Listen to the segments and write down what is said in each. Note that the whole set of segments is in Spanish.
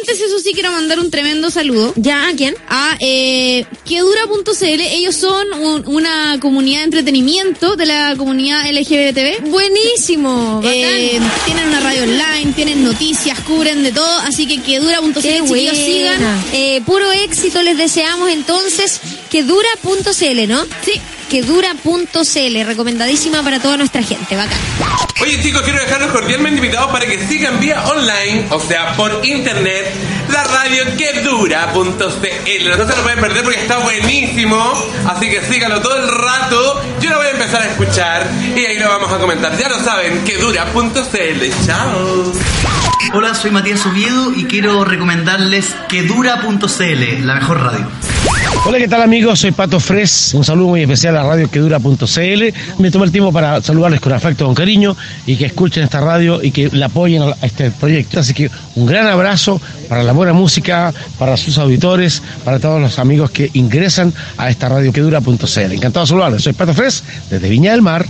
Antes eso sí quiero mandar un tremendo saludo. ¿Ya? ¿A quién? A eh, Quedura.cl. Ellos son un- una comunidad de entretenimiento de la comunidad LGBTB. Buenísimo. Eh, tienen una radio online, tienen noticias, cubren de todo, así que quedura.cl, buena. sigan. Eh, puro éxito les deseamos entonces. Que dura.cl, ¿no? Sí. Que dura.cl. Recomendadísima para toda nuestra gente. Bacán. Oye chicos, quiero dejarlos cordialmente invitados para que sigan vía online, o sea, por internet, la radio que dura.cl. No se lo pueden perder porque está buenísimo, así que síganlo todo el rato. Yo lo voy a empezar a escuchar y ahí lo vamos a comentar. Ya lo saben, que dura.cl. Chao. Hola, soy Matías Oviedo y quiero recomendarles quedura.cl, la mejor radio. Hola, ¿qué tal amigos? Soy Pato Fres. Un saludo muy especial a Radio Quedura.cl. Me tomé el tiempo para saludarles con afecto, con cariño y que escuchen esta radio y que la apoyen a este proyecto. Así que un gran abrazo para la buena música, para sus auditores, para todos los amigos que ingresan a esta Radio Quedura.cl. Encantado de saludarles. Soy Pato Fres desde Viña del Mar.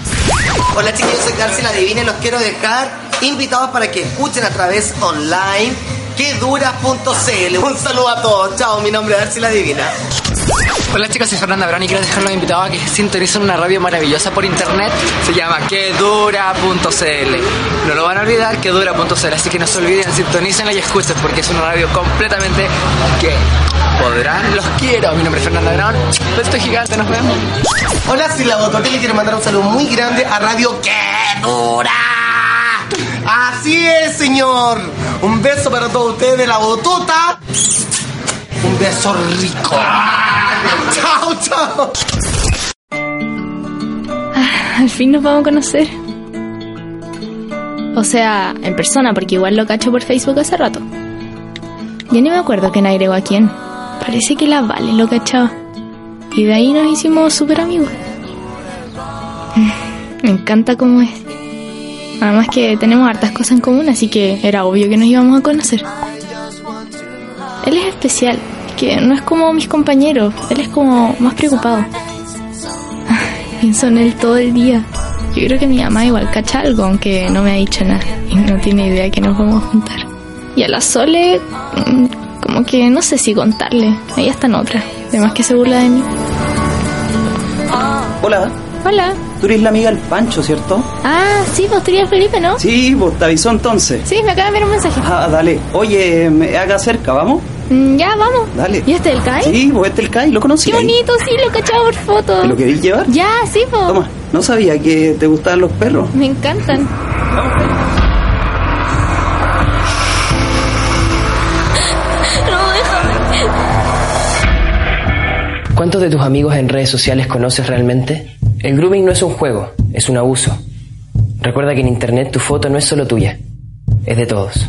Hola chicos, soy Darcy la Divina y los quiero dejar invitados para que escuchen a través online quedura.cl. Un saludo a todos. Chao, mi nombre es Darcy la Divina. Hola chicas, soy Fernanda Brown y quiero dejarlos invitados a que sintonicen una radio maravillosa por internet. Se llama quedura.cl. No lo van a olvidar, quedura.cl. Así que no se olviden, sintonícenla y escuchen porque es una radio completamente que podrán. Los quiero. Mi nombre es Fernanda Brown. Beso gigante, nos vemos. Hola, soy la Bototel y quiero mandar un saludo muy grande a Radio Quedura. Así es, señor. Un beso para todos ustedes de la Botota. Un beso rico. Chao, chao. Al fin nos vamos a conocer. O sea, en persona, porque igual lo cacho por Facebook hace rato. Ya ni me acuerdo quién agregó a quién. Parece que la Vale lo cachaba. Y de ahí nos hicimos súper amigos. Me encanta cómo es. Además que tenemos hartas cosas en común, así que era obvio que nos íbamos a conocer. Él es especial, que no es como mis compañeros, él es como más preocupado. Pienso en él todo el día. Yo creo que mi mamá igual cacha algo, aunque no me ha dicho nada. Y no tiene idea que nos vamos a juntar. Y a la Sole, mm, como que no sé si contarle. Ella está en otra. Además que se burla de mí. Hola, Hola. Tú eres la amiga del Pancho, ¿cierto? Ah, sí, vos tenías Felipe, ¿no? Sí, vos te avisó entonces. Sí, me acaba de enviar un mensaje. Ah, dale. Oye, me haga cerca, ¿vamos? Mm, ya, vamos. Dale. ¿Y este del CAI? Sí, vos este el Kai, lo conocí. Qué ahí. bonito, sí, lo cachaba por foto. ¿Te lo querés llevar? Ya, sí, po. Toma, no sabía que te gustaban los perros. Me encantan. No, déjame. ¿Cuántos de tus amigos en redes sociales conoces realmente? El grooming no es un juego, es un abuso. Recuerda que en Internet tu foto no es solo tuya, es de todos.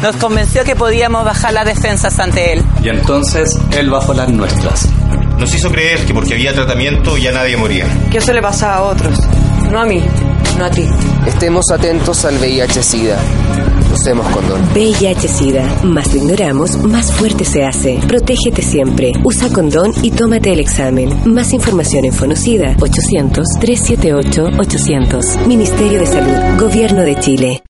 Nos convenció que podíamos bajar las defensas ante él. Y entonces él bajó las nuestras. Nos hizo creer que porque había tratamiento ya nadie moría. Que eso le pasaba a otros, no a mí, no a ti. Estemos atentos al VIH-Sida. Usemos condón. VIH-Sida. Más lo ignoramos, más fuerte se hace. Protégete siempre. Usa condón y tómate el examen. Más información en Fonocida 800-378-800. Ministerio de Salud. Gobierno de Chile.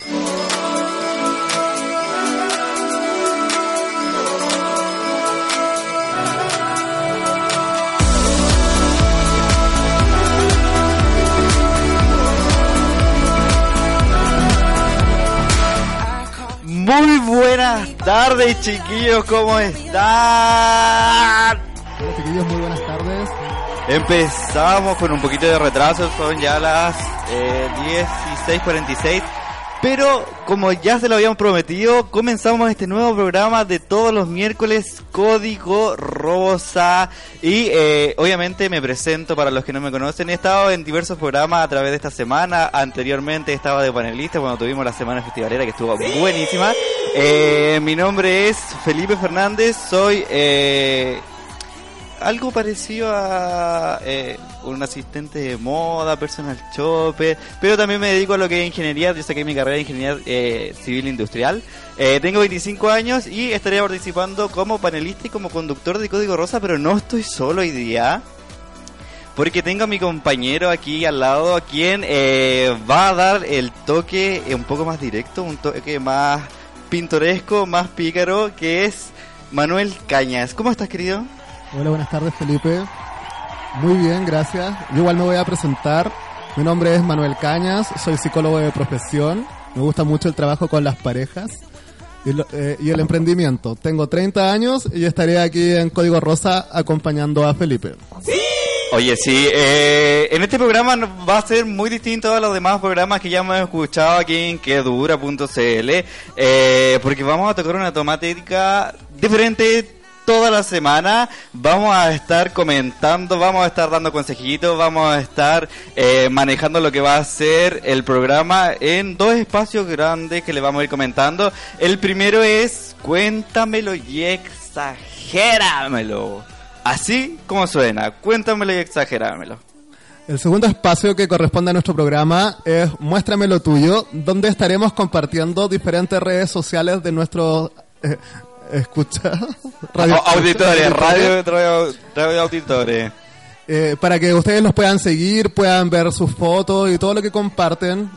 Tardes, chiquillos, ¿cómo están? Hola chiquillos, muy buenas tardes. Empezamos con un poquito de retraso, son ya las eh, 16.46. Pero como ya se lo habíamos prometido, comenzamos este nuevo programa de todos los miércoles, Código Rosa. Y eh, obviamente me presento para los que no me conocen. He estado en diversos programas a través de esta semana. Anteriormente estaba de panelista cuando tuvimos la semana festivalera que estuvo buenísima. Eh, mi nombre es Felipe Fernández, soy... Eh, algo parecido a eh, un asistente de moda, personal shopper, pero también me dedico a lo que es ingeniería, yo saqué mi carrera de ingeniería eh, civil industrial. Eh, tengo 25 años y estaría participando como panelista y como conductor de Código Rosa, pero no estoy solo hoy día. Porque tengo a mi compañero aquí al lado, a quien eh, va a dar el toque un poco más directo, un toque más pintoresco, más pícaro, que es Manuel Cañas. ¿Cómo estás, querido? Hola, buenas tardes, Felipe. Muy bien, gracias. Yo igual me voy a presentar. Mi nombre es Manuel Cañas, soy psicólogo de profesión. Me gusta mucho el trabajo con las parejas y, lo- eh, y el emprendimiento. Tengo 30 años y estaré aquí en Código Rosa acompañando a Felipe. Oye, sí, eh, en este programa va a ser muy distinto a los demás programas que ya hemos escuchado aquí en quedura.cl, eh, porque vamos a tocar una temática diferente toda la semana. Vamos a estar comentando, vamos a estar dando consejitos, vamos a estar eh, manejando lo que va a ser el programa en dos espacios grandes que le vamos a ir comentando. El primero es Cuéntamelo y exagéramelo. Así como suena, cuéntamelo y exagéramelo. El segundo espacio que corresponde a nuestro programa es Muéstrame lo tuyo, donde estaremos compartiendo diferentes redes sociales de nuestros eh, escucha radio- Au- auditores, radio, radio, radio auditores. Eh, para que ustedes los puedan seguir, puedan ver sus fotos y todo lo que comparten.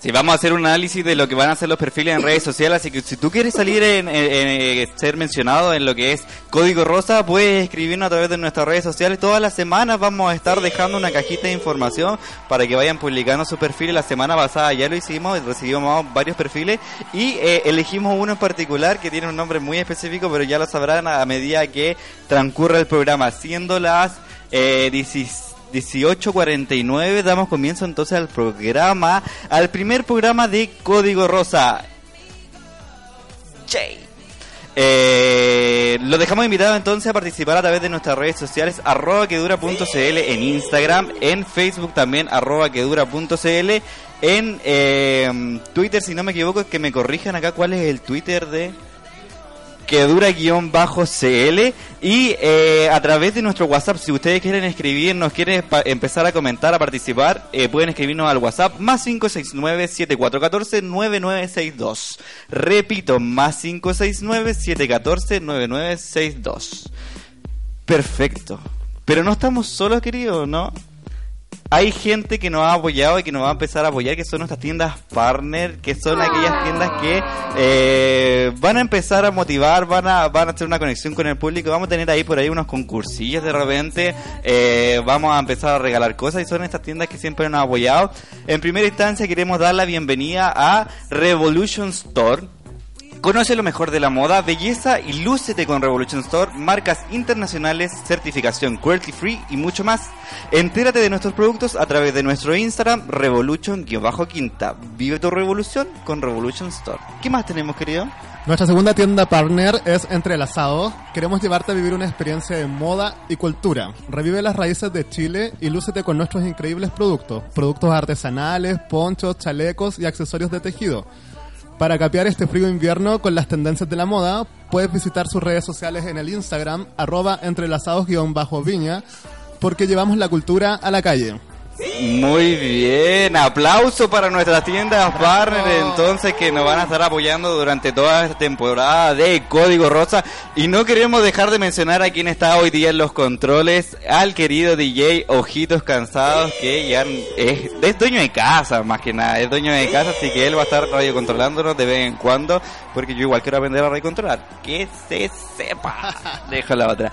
Sí, vamos a hacer un análisis de lo que van a hacer los perfiles en redes sociales, así que si tú quieres salir en, en- en- ser mencionado en lo que es Código Rosa, puedes escribirnos a través de nuestras redes sociales. Todas las semanas vamos a estar dejando una cajita de información para que vayan publicando sus perfiles. La semana pasada ya lo hicimos, recibimos varios perfiles y eh, elegimos uno en particular que tiene un nombre muy específico, pero ya lo sabrán a medida que transcurra el programa, siendo las eh, 16 18.49 damos comienzo entonces al programa, al primer programa de Código Rosa. Jay. Eh, lo dejamos invitado entonces a participar a través de nuestras redes sociales arroba quedura.cl en Instagram, en Facebook también arroba quedura.cl, en eh, Twitter si no me equivoco, que me corrijan acá cuál es el Twitter de que dura guion bajo CL y eh, a través de nuestro WhatsApp si ustedes quieren escribirnos quieren empezar a comentar a participar eh, pueden escribirnos al WhatsApp más 569 7414 9962 repito más 569 714 9962 perfecto. Pero no estamos solos queridos no hay gente que nos ha apoyado y que nos va a empezar a apoyar, que son nuestras tiendas partner, que son aquellas tiendas que eh, van a empezar a motivar, van a, van a hacer una conexión con el público, vamos a tener ahí por ahí unos concursillos de repente, eh, vamos a empezar a regalar cosas y son estas tiendas que siempre nos han apoyado. En primera instancia queremos dar la bienvenida a Revolution Store. Conoce lo mejor de la moda, belleza y lúcete con Revolution Store, marcas internacionales, certificación cruelty free y mucho más. Entérate de nuestros productos a través de nuestro Instagram, Revolution-Quinta. Vive tu revolución con Revolution Store. ¿Qué más tenemos, querido? Nuestra segunda tienda partner es Entrelazado. Queremos llevarte a vivir una experiencia de moda y cultura. Revive las raíces de Chile y lúcete con nuestros increíbles productos. Productos artesanales, ponchos, chalecos y accesorios de tejido. Para capear este frío invierno con las tendencias de la moda, puedes visitar sus redes sociales en el Instagram, arroba entrelazados-viña, porque llevamos la cultura a la calle. Muy bien, aplauso para nuestras tiendas partner entonces que nos van a estar apoyando durante toda esta temporada de Código Rosa. Y no queremos dejar de mencionar a quien está hoy día en los controles, al querido DJ Ojitos Cansados que ya es, es dueño de casa más que nada, es dueño de casa así que él va a estar radio controlándonos de vez en cuando porque yo igual quiero aprender a radio controlar, que se sepa, dejo la otra.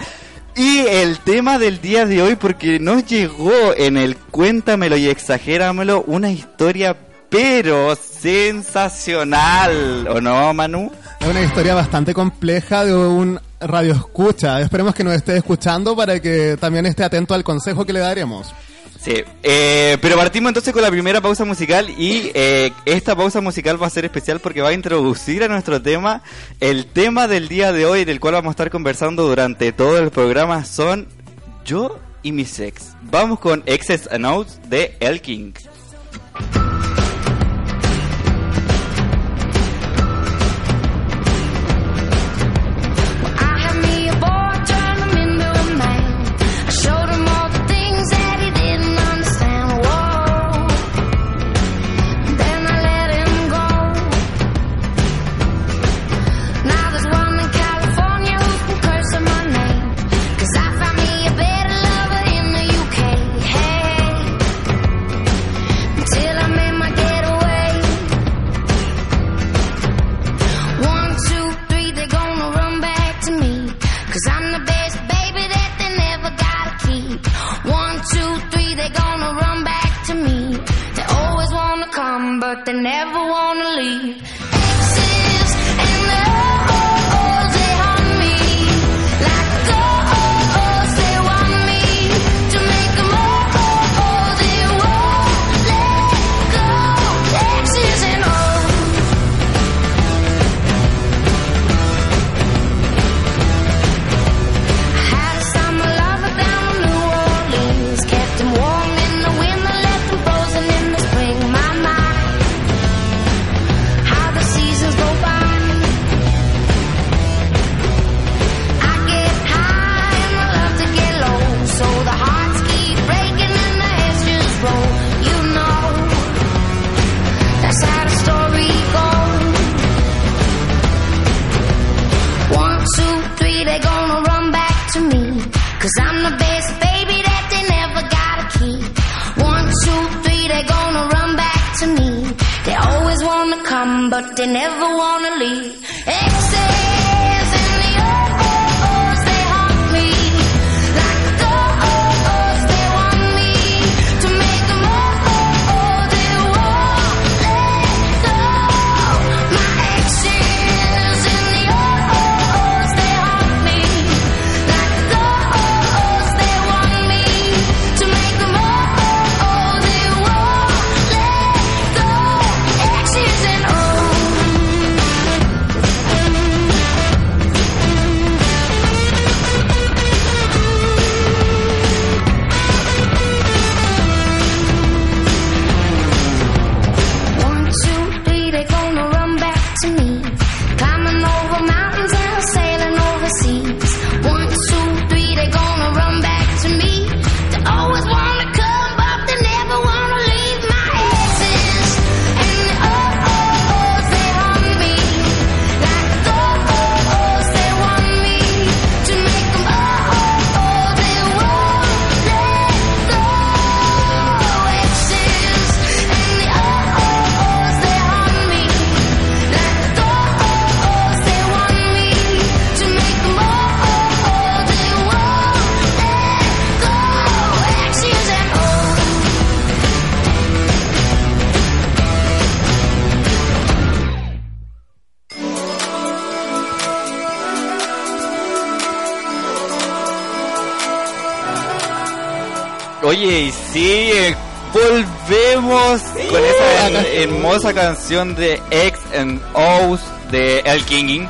Y el tema del día de hoy, porque nos llegó en el Cuéntamelo y Exagéramelo una historia pero sensacional, ¿o no, Manu? Es una historia bastante compleja de un radio escucha. Esperemos que nos esté escuchando para que también esté atento al consejo que le daremos. Sí, eh, pero partimos entonces con la primera pausa musical y eh, esta pausa musical va a ser especial porque va a introducir a nuestro tema. El tema del día de hoy, del cual vamos a estar conversando durante todo el programa, son yo y mi sex. Vamos con Excess Notes de El King. But they never wanna leave. Oye, y sí, eh, volvemos con esa hermosa canción de X and O's de El Kinging.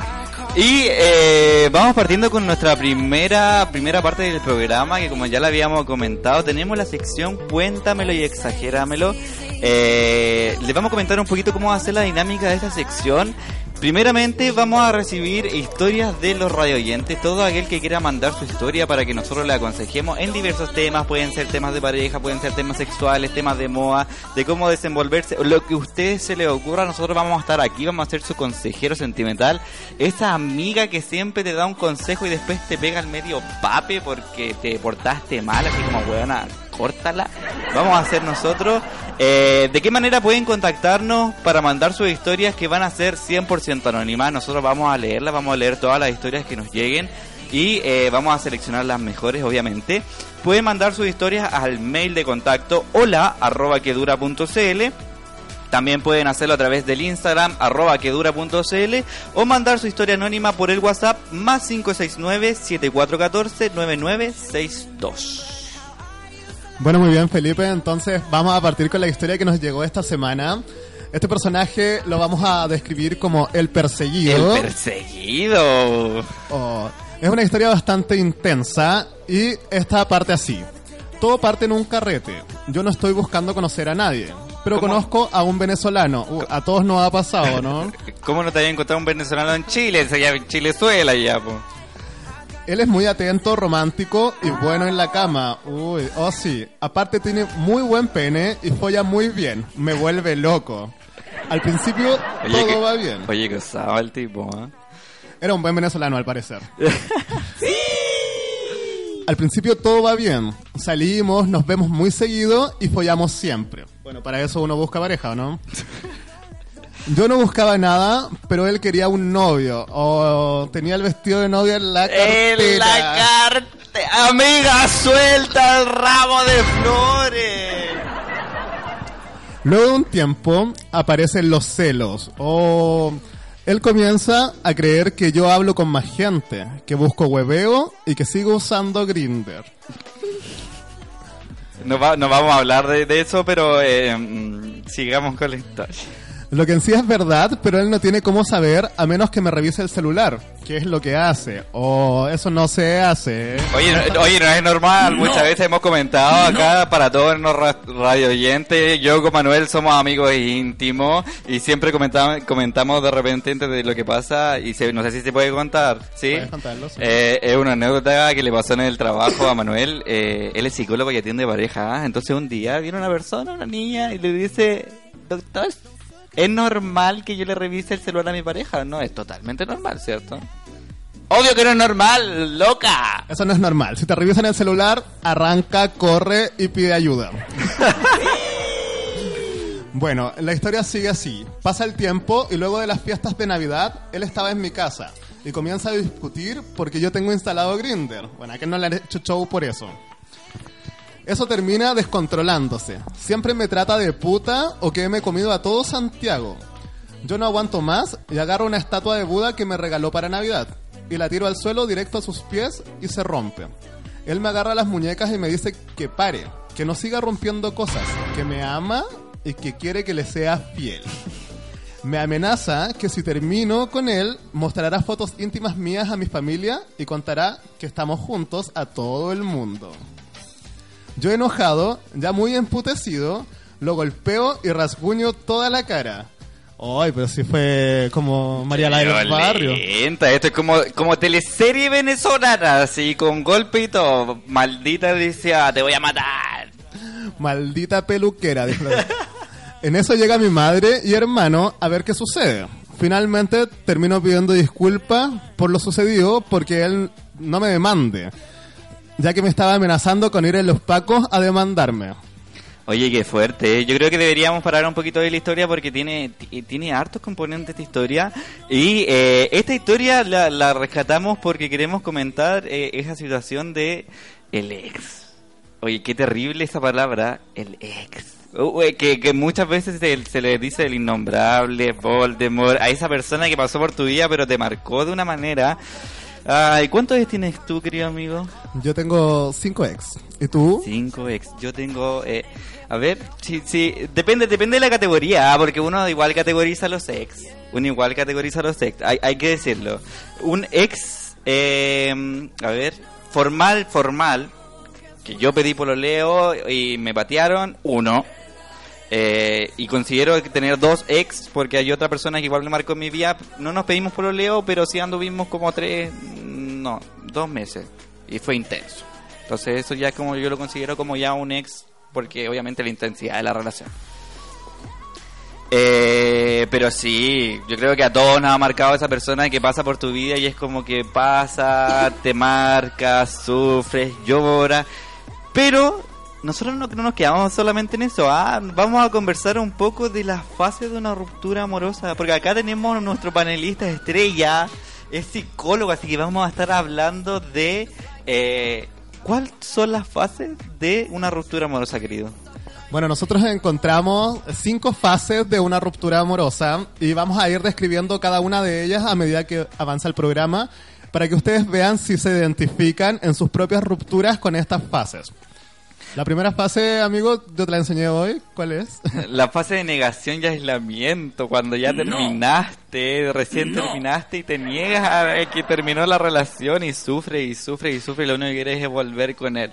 Y eh, vamos partiendo con nuestra primera primera parte del programa, que como ya lo habíamos comentado, tenemos la sección Cuéntamelo y exagéramelo. Eh, les vamos a comentar un poquito cómo va a ser la dinámica de esta sección. Primeramente vamos a recibir historias de los radio oyentes, todo aquel que quiera mandar su historia para que nosotros le aconsejemos en diversos temas, pueden ser temas de pareja, pueden ser temas sexuales, temas de moda, de cómo desenvolverse, lo que a ustedes se les ocurra, nosotros vamos a estar aquí, vamos a ser su consejero sentimental, esa amiga que siempre te da un consejo y después te pega al medio pape porque te portaste mal, así como huevona, córtala. Vamos a hacer nosotros. Eh, ¿De qué manera pueden contactarnos para mandar sus historias que van a ser 100% anónimas? Nosotros vamos a leerlas, vamos a leer todas las historias que nos lleguen y eh, vamos a seleccionar las mejores, obviamente. Pueden mandar sus historias al mail de contacto hola quedura.cl también pueden hacerlo a través del Instagram, arroba quedura.cl o mandar su historia anónima por el WhatsApp más 569-7414-9962. Bueno, muy bien, Felipe. Entonces vamos a partir con la historia que nos llegó esta semana. Este personaje lo vamos a describir como el perseguido. El perseguido. Oh, es una historia bastante intensa y esta parte así. Todo parte en un carrete. Yo no estoy buscando conocer a nadie, pero ¿Cómo? conozco a un venezolano. Uh, a todos nos ha pasado, ¿no? ¿Cómo no te había encontrado un venezolano en Chile? Se llama Chilezuela ya, po. Él es muy atento, romántico y bueno en la cama. Uy, oh sí. Aparte tiene muy buen pene y folla muy bien. Me vuelve loco. Al principio todo que, va bien. Oye, que usaba el tipo, ¿eh? Era un buen venezolano al parecer. Al principio todo va bien. Salimos, nos vemos muy seguido y follamos siempre. Bueno, para eso uno busca pareja, ¿o ¿no? Yo no buscaba nada, pero él quería un novio. O tenía el vestido de novia en la cartera. En la cartera. Amiga, suelta el ramo de flores. Luego de un tiempo aparecen los celos o él comienza a creer que yo hablo con más gente, que busco hueveo y que sigo usando Grinder. No, va- no vamos a hablar de, de eso, pero eh, mm, sigamos con la historia. Lo que en sí es verdad, pero él no tiene cómo saber a menos que me revise el celular, que es lo que hace. O eso no se hace. Oye, no, oye, no es normal. Muchas veces hemos comentado acá para todos los ra- radio oyentes. Yo con Manuel somos amigos íntimos y siempre comentamos, comentamos de repente de lo que pasa y se- no sé si se puede contar. ¿Sí? Puedes contarlo, sí. Eh, es una anécdota que le pasó en el trabajo a Manuel. Eh, él es psicólogo y atiende pareja. Entonces un día viene una persona, una niña, y le dice, doctor, ¿es normal que yo le revise el celular a mi pareja? No, es totalmente normal, ¿cierto? Obvio que no es normal, loca. Eso no es normal. Si te revisan el celular, arranca, corre y pide ayuda. bueno, la historia sigue así. Pasa el tiempo y luego de las fiestas de Navidad, él estaba en mi casa y comienza a discutir porque yo tengo instalado Grinder. Bueno, a que no le han hecho show por eso. Eso termina descontrolándose. Siempre me trata de puta o que me he comido a todo Santiago. Yo no aguanto más y agarro una estatua de Buda que me regaló para Navidad y la tiro al suelo directo a sus pies y se rompe. Él me agarra las muñecas y me dice que pare, que no siga rompiendo cosas, que me ama y que quiere que le sea fiel. Me amenaza que si termino con él, mostrará fotos íntimas mías a mi familia y contará que estamos juntos a todo el mundo. Yo enojado, ya muy emputecido, lo golpeo y rasguño toda la cara. Ay, pero si fue como María la del barrio. Esto es como, como teleserie venezolana, así con golpe y todo. Maldita decía, te voy a matar. Maldita peluquera. en eso llega mi madre y hermano a ver qué sucede. Finalmente termino pidiendo disculpas por lo sucedido porque él no me demande, ya que me estaba amenazando con ir en los pacos a demandarme. Oye, qué fuerte. ¿eh? Yo creo que deberíamos parar un poquito de la historia porque tiene, ti- tiene hartos componentes esta historia. Y eh, esta historia la, la rescatamos porque queremos comentar eh, esa situación de el ex. Oye, qué terrible esa palabra, el ex. Uh, eh, que, que muchas veces se, se le dice el innombrable, Voldemort, a esa persona que pasó por tu vida pero te marcó de una manera. Ay, ¿cuántos ex tienes tú, querido amigo? Yo tengo cinco ex. ¿Y tú? Cinco ex. Yo tengo, eh, a ver, sí, sí, depende, depende de la categoría, ah, porque uno igual categoriza los ex. Uno igual categoriza los ex. Hay, hay que decirlo. Un ex, eh, a ver, formal, formal, que yo pedí por lo leo y me patearon, uno. Eh, y considero tener dos ex, porque hay otra persona que igual me marcó en mi vida. No nos pedimos por lo leo, pero sí anduvimos como tres, no, dos meses. Y fue intenso. Entonces eso ya es como yo lo considero como ya un ex, porque obviamente la intensidad de la relación. Eh, pero sí, yo creo que a todos nos ha marcado esa persona que pasa por tu vida y es como que pasa, te marca, sufres, llora. Pero nosotros no, no nos quedamos solamente en eso. Ah, vamos a conversar un poco de las fases de una ruptura amorosa. Porque acá tenemos nuestro panelista estrella, es psicólogo, así que vamos a estar hablando de eh, cuáles son las fases de una ruptura amorosa, querido. Bueno, nosotros encontramos cinco fases de una ruptura amorosa y vamos a ir describiendo cada una de ellas a medida que avanza el programa para que ustedes vean si se identifican en sus propias rupturas con estas fases. La primera fase, amigo, yo te la enseñé hoy. ¿Cuál es? La fase de negación y aislamiento, cuando ya terminaste, recién terminaste y te niegas a ver que terminó la relación y sufre y sufre y sufre y lo único que quieres es volver con él.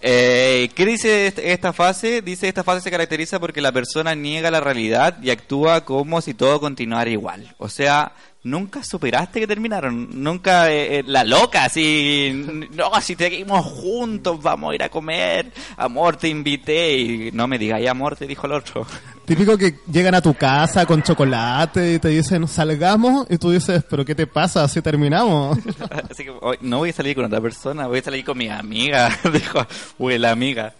Eh, ¿Qué dice est- esta fase? Dice esta fase se caracteriza porque la persona niega la realidad y actúa como si todo continuara igual. O sea, nunca superaste que terminaron. Nunca eh, eh, la loca, así, no, si seguimos juntos, vamos a ir a comer. Amor, te invité. Y no me digas, amor, te dijo el otro. Típico que llegan a tu casa con chocolate y te dicen salgamos y tú dices, pero ¿qué te pasa si terminamos? Así que hoy no voy a salir con otra persona, voy a salir con mi amiga. Dijo, uy, la amiga.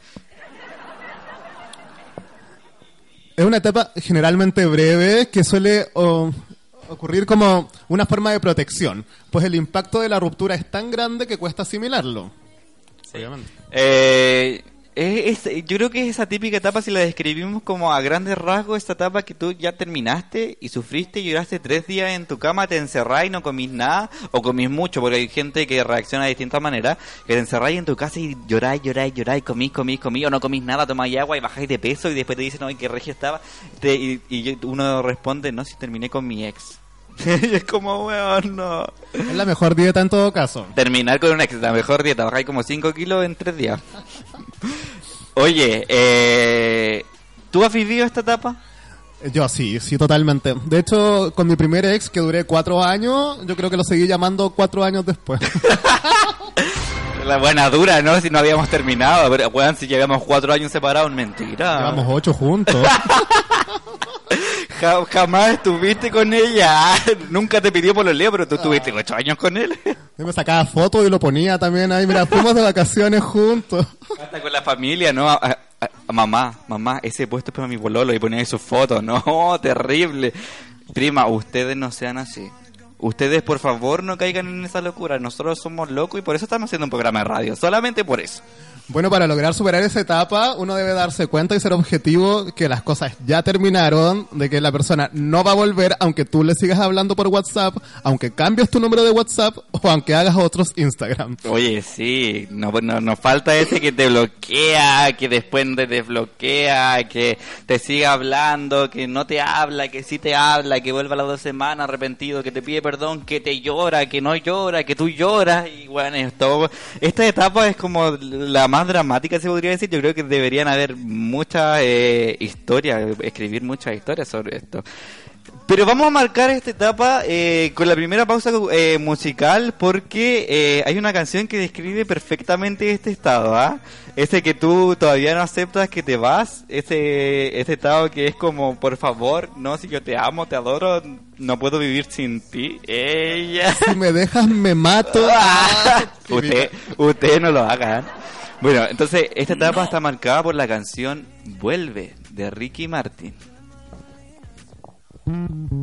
Es una etapa generalmente breve que suele o, ocurrir como una forma de protección, pues el impacto de la ruptura es tan grande que cuesta asimilarlo. Obviamente. Eh, Es, es- yo creo que es esa típica etapa, si la describimos como a grandes rasgos, esta etapa que tú ya terminaste y sufriste y lloraste tres días en tu cama, te encerrás y no comís nada, o comís mucho, porque hay gente que reacciona de distintas maneras, que te encerrás en tu casa y lloráis, lloráis, lloráis, comís, comís, comís, o no comís nada, tomáis agua y bajáis de peso y después te dicen, no, qué regio estaba, Te- y, y uno responde, no, si terminé con mi ex. y es como, weón, no. Es la mejor dieta en todo caso. Terminar con una ex, la mejor dieta, bajáis como 5 kilos en 3 días. Oye, eh, ¿tú has vivido esta etapa? Yo sí, sí, totalmente. De hecho, con mi primer ex, que duré cuatro años, yo creo que lo seguí llamando cuatro años después. La buena dura, ¿no? Si no habíamos terminado. Pero, weón, si llevamos 4 años separados, mentira. Llevamos ocho juntos. Ja- jamás estuviste con ella. Nunca te pidió por los leos, pero tú estuviste 8 años con él. Yo me sacaba fotos y lo ponía también ahí. Mira, fuimos de vacaciones juntos. Hasta con la familia, ¿no? A- a- a- mamá, mamá, ese puesto es para mi pololo y ponía sus fotos. No, terrible. Prima, ustedes no sean así. Ustedes, por favor, no caigan en esa locura. Nosotros somos locos y por eso estamos haciendo un programa de radio. Solamente por eso. Bueno, para lograr superar esa etapa, uno debe darse cuenta y ser objetivo que las cosas ya terminaron, de que la persona no va a volver aunque tú le sigas hablando por WhatsApp, aunque cambies tu número de WhatsApp o aunque hagas otros Instagram. Oye, sí, no, no- nos falta ese que te bloquea, que después te desbloquea, que te siga hablando, que no te habla, que sí te habla, que vuelva a las dos semanas arrepentido, que te pide perdón, que te llora, que no llora, que tú lloras. Y bueno, esto, esta etapa es como la más dramática, se podría decir. Yo creo que deberían haber muchas eh, historias, escribir muchas historias sobre esto. Pero vamos a marcar esta etapa eh, con la primera pausa eh, musical porque eh, hay una canción que describe perfectamente este estado, ¿ah? Ese que tú todavía no aceptas que te vas, ese, ese estado que es como, por favor, no, si yo te amo, te adoro, no puedo vivir sin ti. Ella. Si me dejas, me mato. usted, usted no lo haga. ¿eh? Bueno, entonces esta etapa está marcada por la canción Vuelve de Ricky Martin. Algo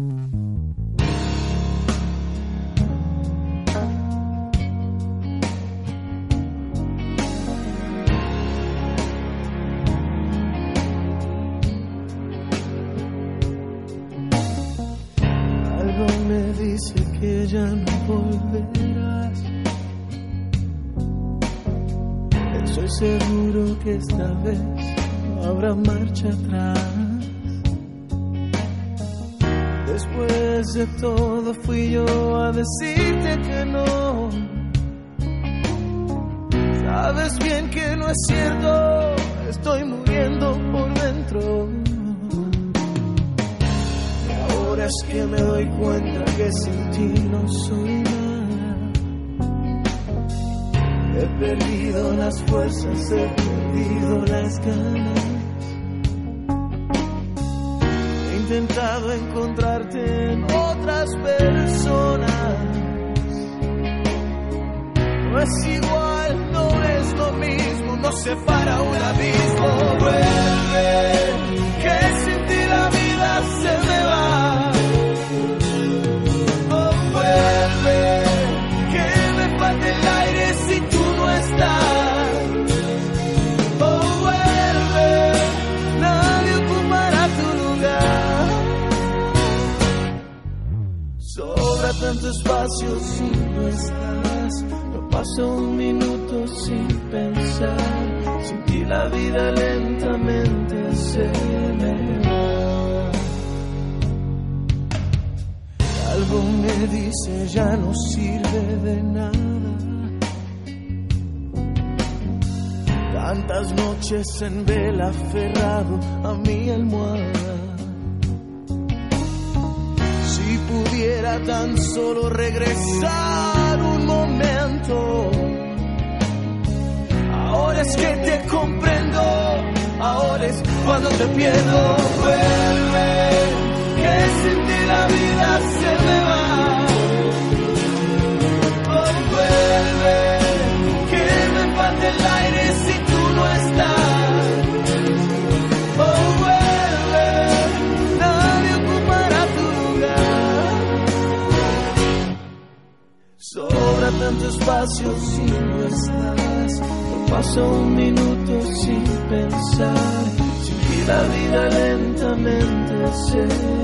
answer.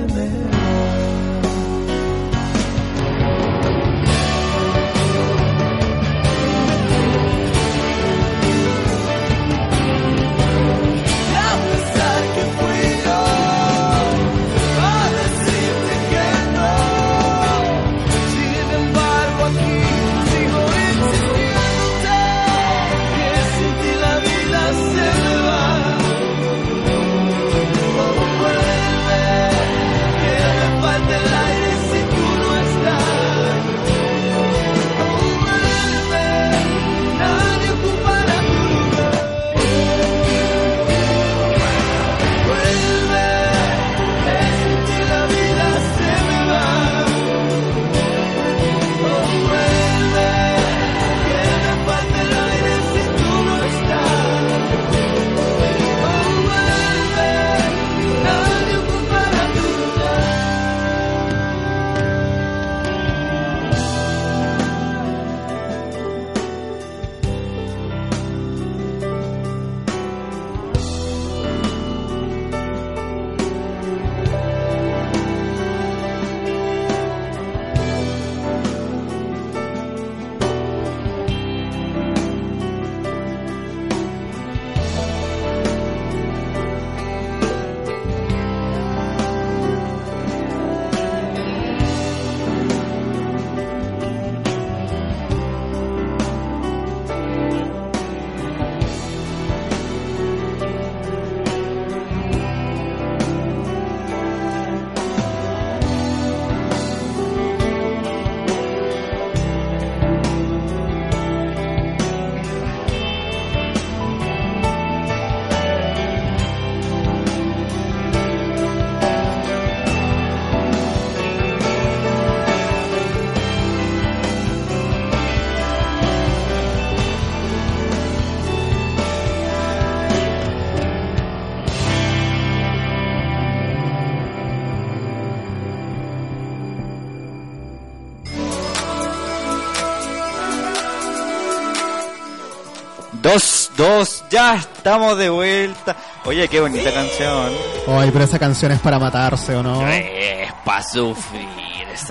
2. Ya estamos de vuelta. Oye, qué bonita canción. Oye, pero esa canción es para matarse, ¿o no? Es para sufrir.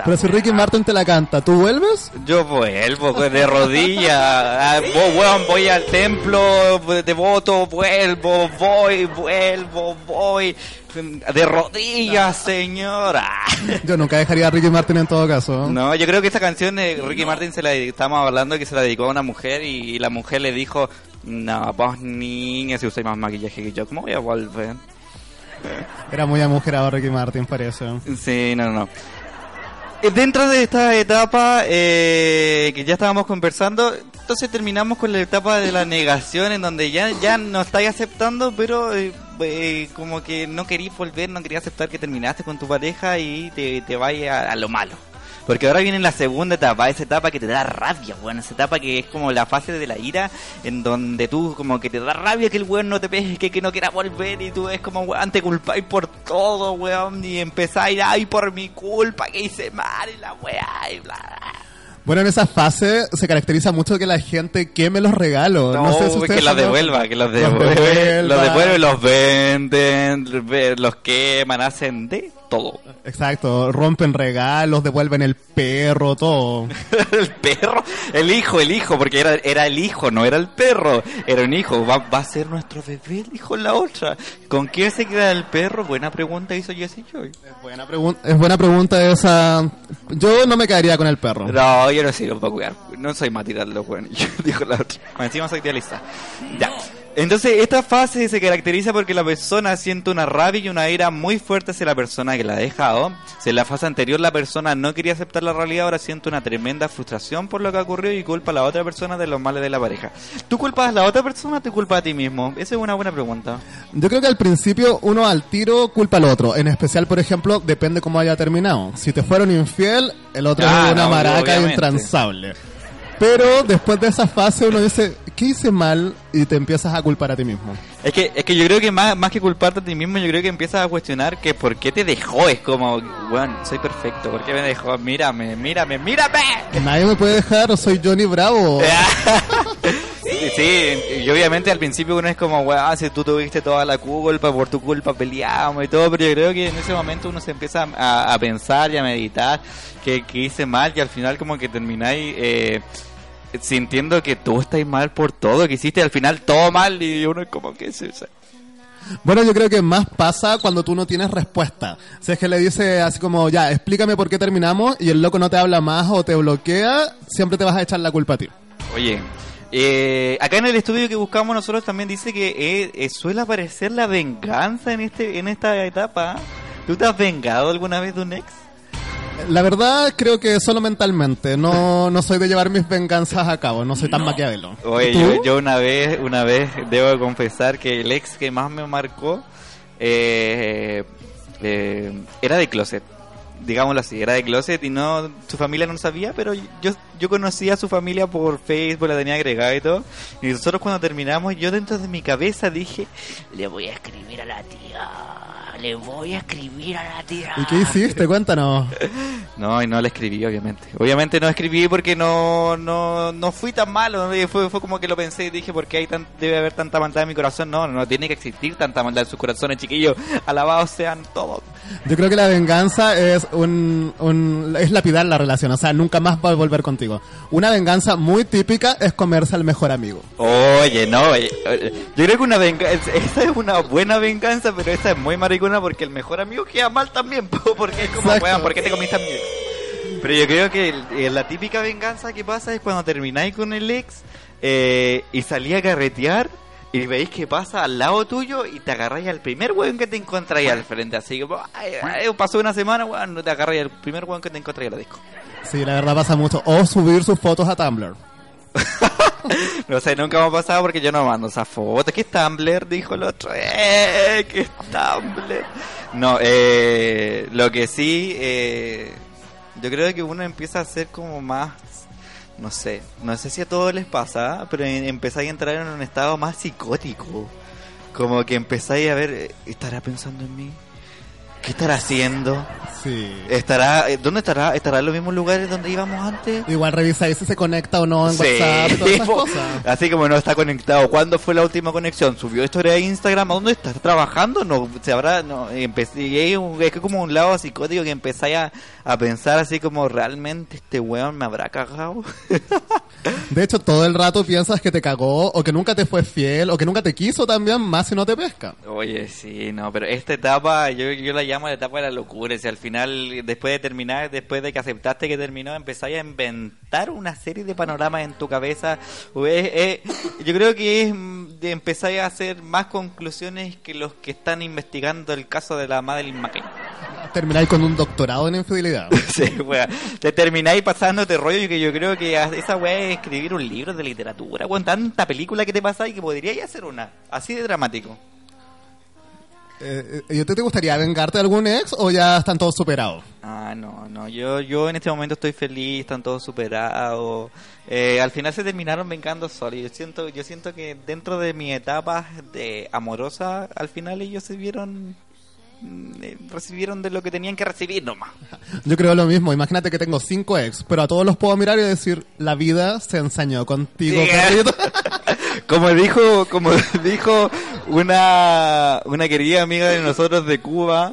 Pero si Ricky Martin te la canta, ¿tú vuelves? Yo vuelvo pues, de rodillas. Ah, voy, al templo, devoto, vuelvo, voy, vuelvo, voy. De rodillas, señora. Ah. Yo nunca dejaría a Ricky Martin en todo caso. No, yo creo que esta canción Ricky. Martin se la estábamos hablando que se la dedicó a una mujer y la mujer le dijo, no, vos niña, si usáis más maquillaje que yo, ¿cómo voy a volver? Era muy amujerado Ricky Martin, parece. Sí, no, no. Eh, Dentro de esta etapa eh, que ya estábamos conversando, entonces terminamos con la etapa de la negación en donde ya, ya no estáis aceptando, pero eh, eh, como que no querías volver, no querías aceptar que terminaste con tu pareja y te, te vayas a, a lo malo. Porque ahora viene la segunda etapa, esa etapa que te da rabia, weón. Esa etapa que es como la fase de la ira, en donde tú como que te da rabia que el weón no te pesque, que no quiera volver, y tú es como, weón, te culpáis por todo, weón, y empezáis, ay, por mi culpa, que hice mal, y la weá, y bla, bla. Bueno, en esa fase se caracteriza mucho que la gente queme los regalos. No, No, sé si ustedes que los devuelva, que los Los devuelve, devuelva. los devuelve, los venden, ve- los queman, hacen de todo. Exacto, rompen regalos, devuelven el perro, todo. el perro, el hijo, el hijo, porque era, era el hijo, no era el perro, era un hijo, va, va a ser nuestro bebé, el hijo la otra. ¿Con qué se queda el perro? Buena pregunta hizo Jesse Joy. Buena pregunta, es buena pregunta esa. Yo no me quedaría con el perro. No, yo no sirvo para cuidar, no soy Matilda los buenos, dijo la otra. Encima soy idealista. Ya. Entonces, esta fase se caracteriza porque la persona siente una rabia y una ira muy fuerte hacia la persona que la ha dejado. Si en la fase anterior la persona no quería aceptar la realidad, ahora siente una tremenda frustración por lo que ha ocurrido y culpa a la otra persona de los males de la pareja. ¿Tú culpas a la otra persona o te culpas a ti mismo? Esa es una buena pregunta. Yo creo que al principio uno al tiro culpa al otro. En especial, por ejemplo, depende cómo haya terminado. Si te fueron infiel, el otro Ah, es una no, maraca obviamente. intransable. Pero después de esa fase uno dice, ¿qué hice mal? Y te empiezas a culpar a ti mismo. Es que, es que yo creo que más, más que culparte a ti mismo, yo creo que empiezas a cuestionar que por qué te dejó. Es como, bueno, soy perfecto, ¿por qué me dejó? Mírame, mírame, mírame. Nadie me puede dejar, soy Johnny Bravo. sí, y obviamente al principio uno es como, weá, si tú tuviste toda la culpa, por tu culpa peleamos y todo, pero yo creo que en ese momento uno se empieza a, a pensar y a meditar que, que hice mal y al final como que termináis eh, sintiendo que tú estás mal por todo, que hiciste al final todo mal y uno es como que se... Bueno, yo creo que más pasa cuando tú no tienes respuesta. Si es que le dice así como, ya, explícame por qué terminamos y el loco no te habla más o te bloquea, siempre te vas a echar la culpa a ti. Oye, eh, acá en el estudio que buscamos nosotros también dice que eh, eh, suele aparecer la venganza en este en esta etapa. ¿Tú te has vengado alguna vez de un ex? La verdad, creo que solo mentalmente. No, no soy de llevar mis venganzas a cabo. No soy tan maquiavelo. Oye, yo, yo una vez, una vez debo confesar que el ex que más me marcó eh, eh, era de closet. Digámoslo así, era de closet y no, su familia no sabía, pero yo, yo conocía a su familia por Facebook, la tenía agregada y todo. Y nosotros cuando terminamos, yo dentro de mi cabeza dije, le voy a escribir a la tía, le voy a escribir a la tía. ¿Y qué hiciste? Cuéntanos. No, y no le escribí, obviamente. Obviamente no escribí porque no no, no fui tan malo. Fue, fue como que lo pensé y dije, ¿por qué hay tan, debe haber tanta maldad en mi corazón? No, no tiene que existir tanta maldad en sus corazones, chiquillos. Alabados sean todos. Yo creo que la venganza es un, un- es lapidar la relación, o sea, nunca más va a volver contigo. Una venganza muy típica es comerse al mejor amigo. Oye, no, oye, yo creo que una venganza, esta es una buena venganza, pero esta es muy maricona porque el mejor amigo queda mal también, po, porque es como, weón, ¿por qué te comiste a mi ex? Pero yo creo que el- eh, la típica venganza que pasa es cuando termináis con el ex eh, y salí a carretear y veis que pasa al lado tuyo y te agarráis al primer weón que te encontráis al frente. Así que ay, ay, pasó una semana, weón, no te agarráis al primer weón que te encontráis a la disco. Sí, la verdad pasa mucho. O subir sus fotos a Tumblr. No sé, nunca me ha pasado porque yo no mando esa foto. ¿Qué es Tumblr? Dijo el otro. ¡Eh! ¿Qué es? No, eh, lo que sí, eh, yo creo que uno empieza a ser como más, no sé, no sé si a todos les pasa, pero empezáis a entrar en un estado más psicótico. Como que empezáis a ver, eh, ¿estará pensando en mí? ¿Qué estará haciendo? Sí. ¿Estará, eh, ¿Dónde estará? ¿Estará en los mismos lugares donde íbamos antes? Igual revisáis si se conecta o no en Sí. WhatsApp todas esas cosas. Así como no está conectado. ¿Cuándo fue la última conexión? ¿Subió historia de Instagram? ¿A dónde está trabajando? No, se habrá, no, empecé, y hay un- es que como un lado psicótico que empezáis a, a pensar así como realmente este weón me habrá cagado. De hecho, todo el rato piensas que te cagó o que nunca te fue fiel o que nunca te quiso también, más si no te pesca. Oye, sí, no, pero esta etapa, yo, yo la llamo la etapa de la locura. Si al final, después de terminar, después de que aceptaste que terminó, empezáis a inventar una serie de panoramas en tu cabeza. Yo creo que es de empezar a hacer más conclusiones que los que están investigando el caso de la Madeline McCain. Termináis con un doctorado en infidelidad. Sí, wea. Te termináis pasándote rollo que yo creo que esa weá es escribir un libro de literatura, con tanta película que te pasa y que podríais hacer una. Así de dramático. Eh, eh, ¿Y a ti te gustaría vengarte de algún ex o ya están todos superados? Ah, no, no, yo, yo en este momento estoy feliz, están todos superados. Eh, al final se terminaron vengando solos. Yo siento, yo siento que dentro de mi etapa de amorosa, al final ellos se vieron, mm, eh, recibieron de lo que tenían que recibir nomás. Yo creo lo mismo. Imagínate que tengo cinco ex, pero a todos los puedo mirar y decir, la vida se ensañó contigo, Sí. Como dijo, como dijo una, una querida amiga de nosotros de Cuba,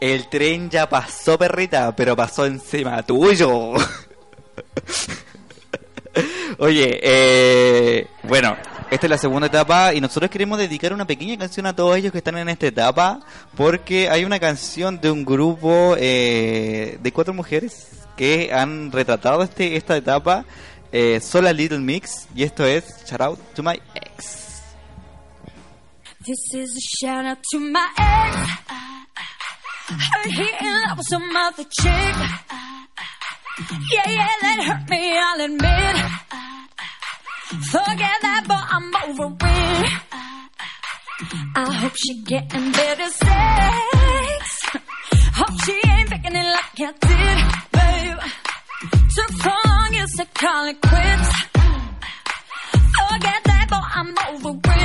el tren ya pasó, perrita, pero pasó encima tuyo. Oye, eh, bueno, esta es la segunda etapa y nosotros queremos dedicar una pequeña canción a todos ellos que están en esta etapa porque hay una canción de un grupo eh, de cuatro mujeres que han retratado este, esta etapa, eh, Sola Little Mix, y esto es Shout Out to My Ex. This is a shout out to my ex. Heard he in love with some other chick. Yeah, yeah, that hurt me, I'll admit. Forget that, but I'm over it. I hope she getting better sex. Hope she ain't faking it like I did, babe. Took so long, you said call it quits. Forget that, but I'm over it.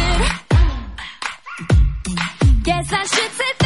Guess I should say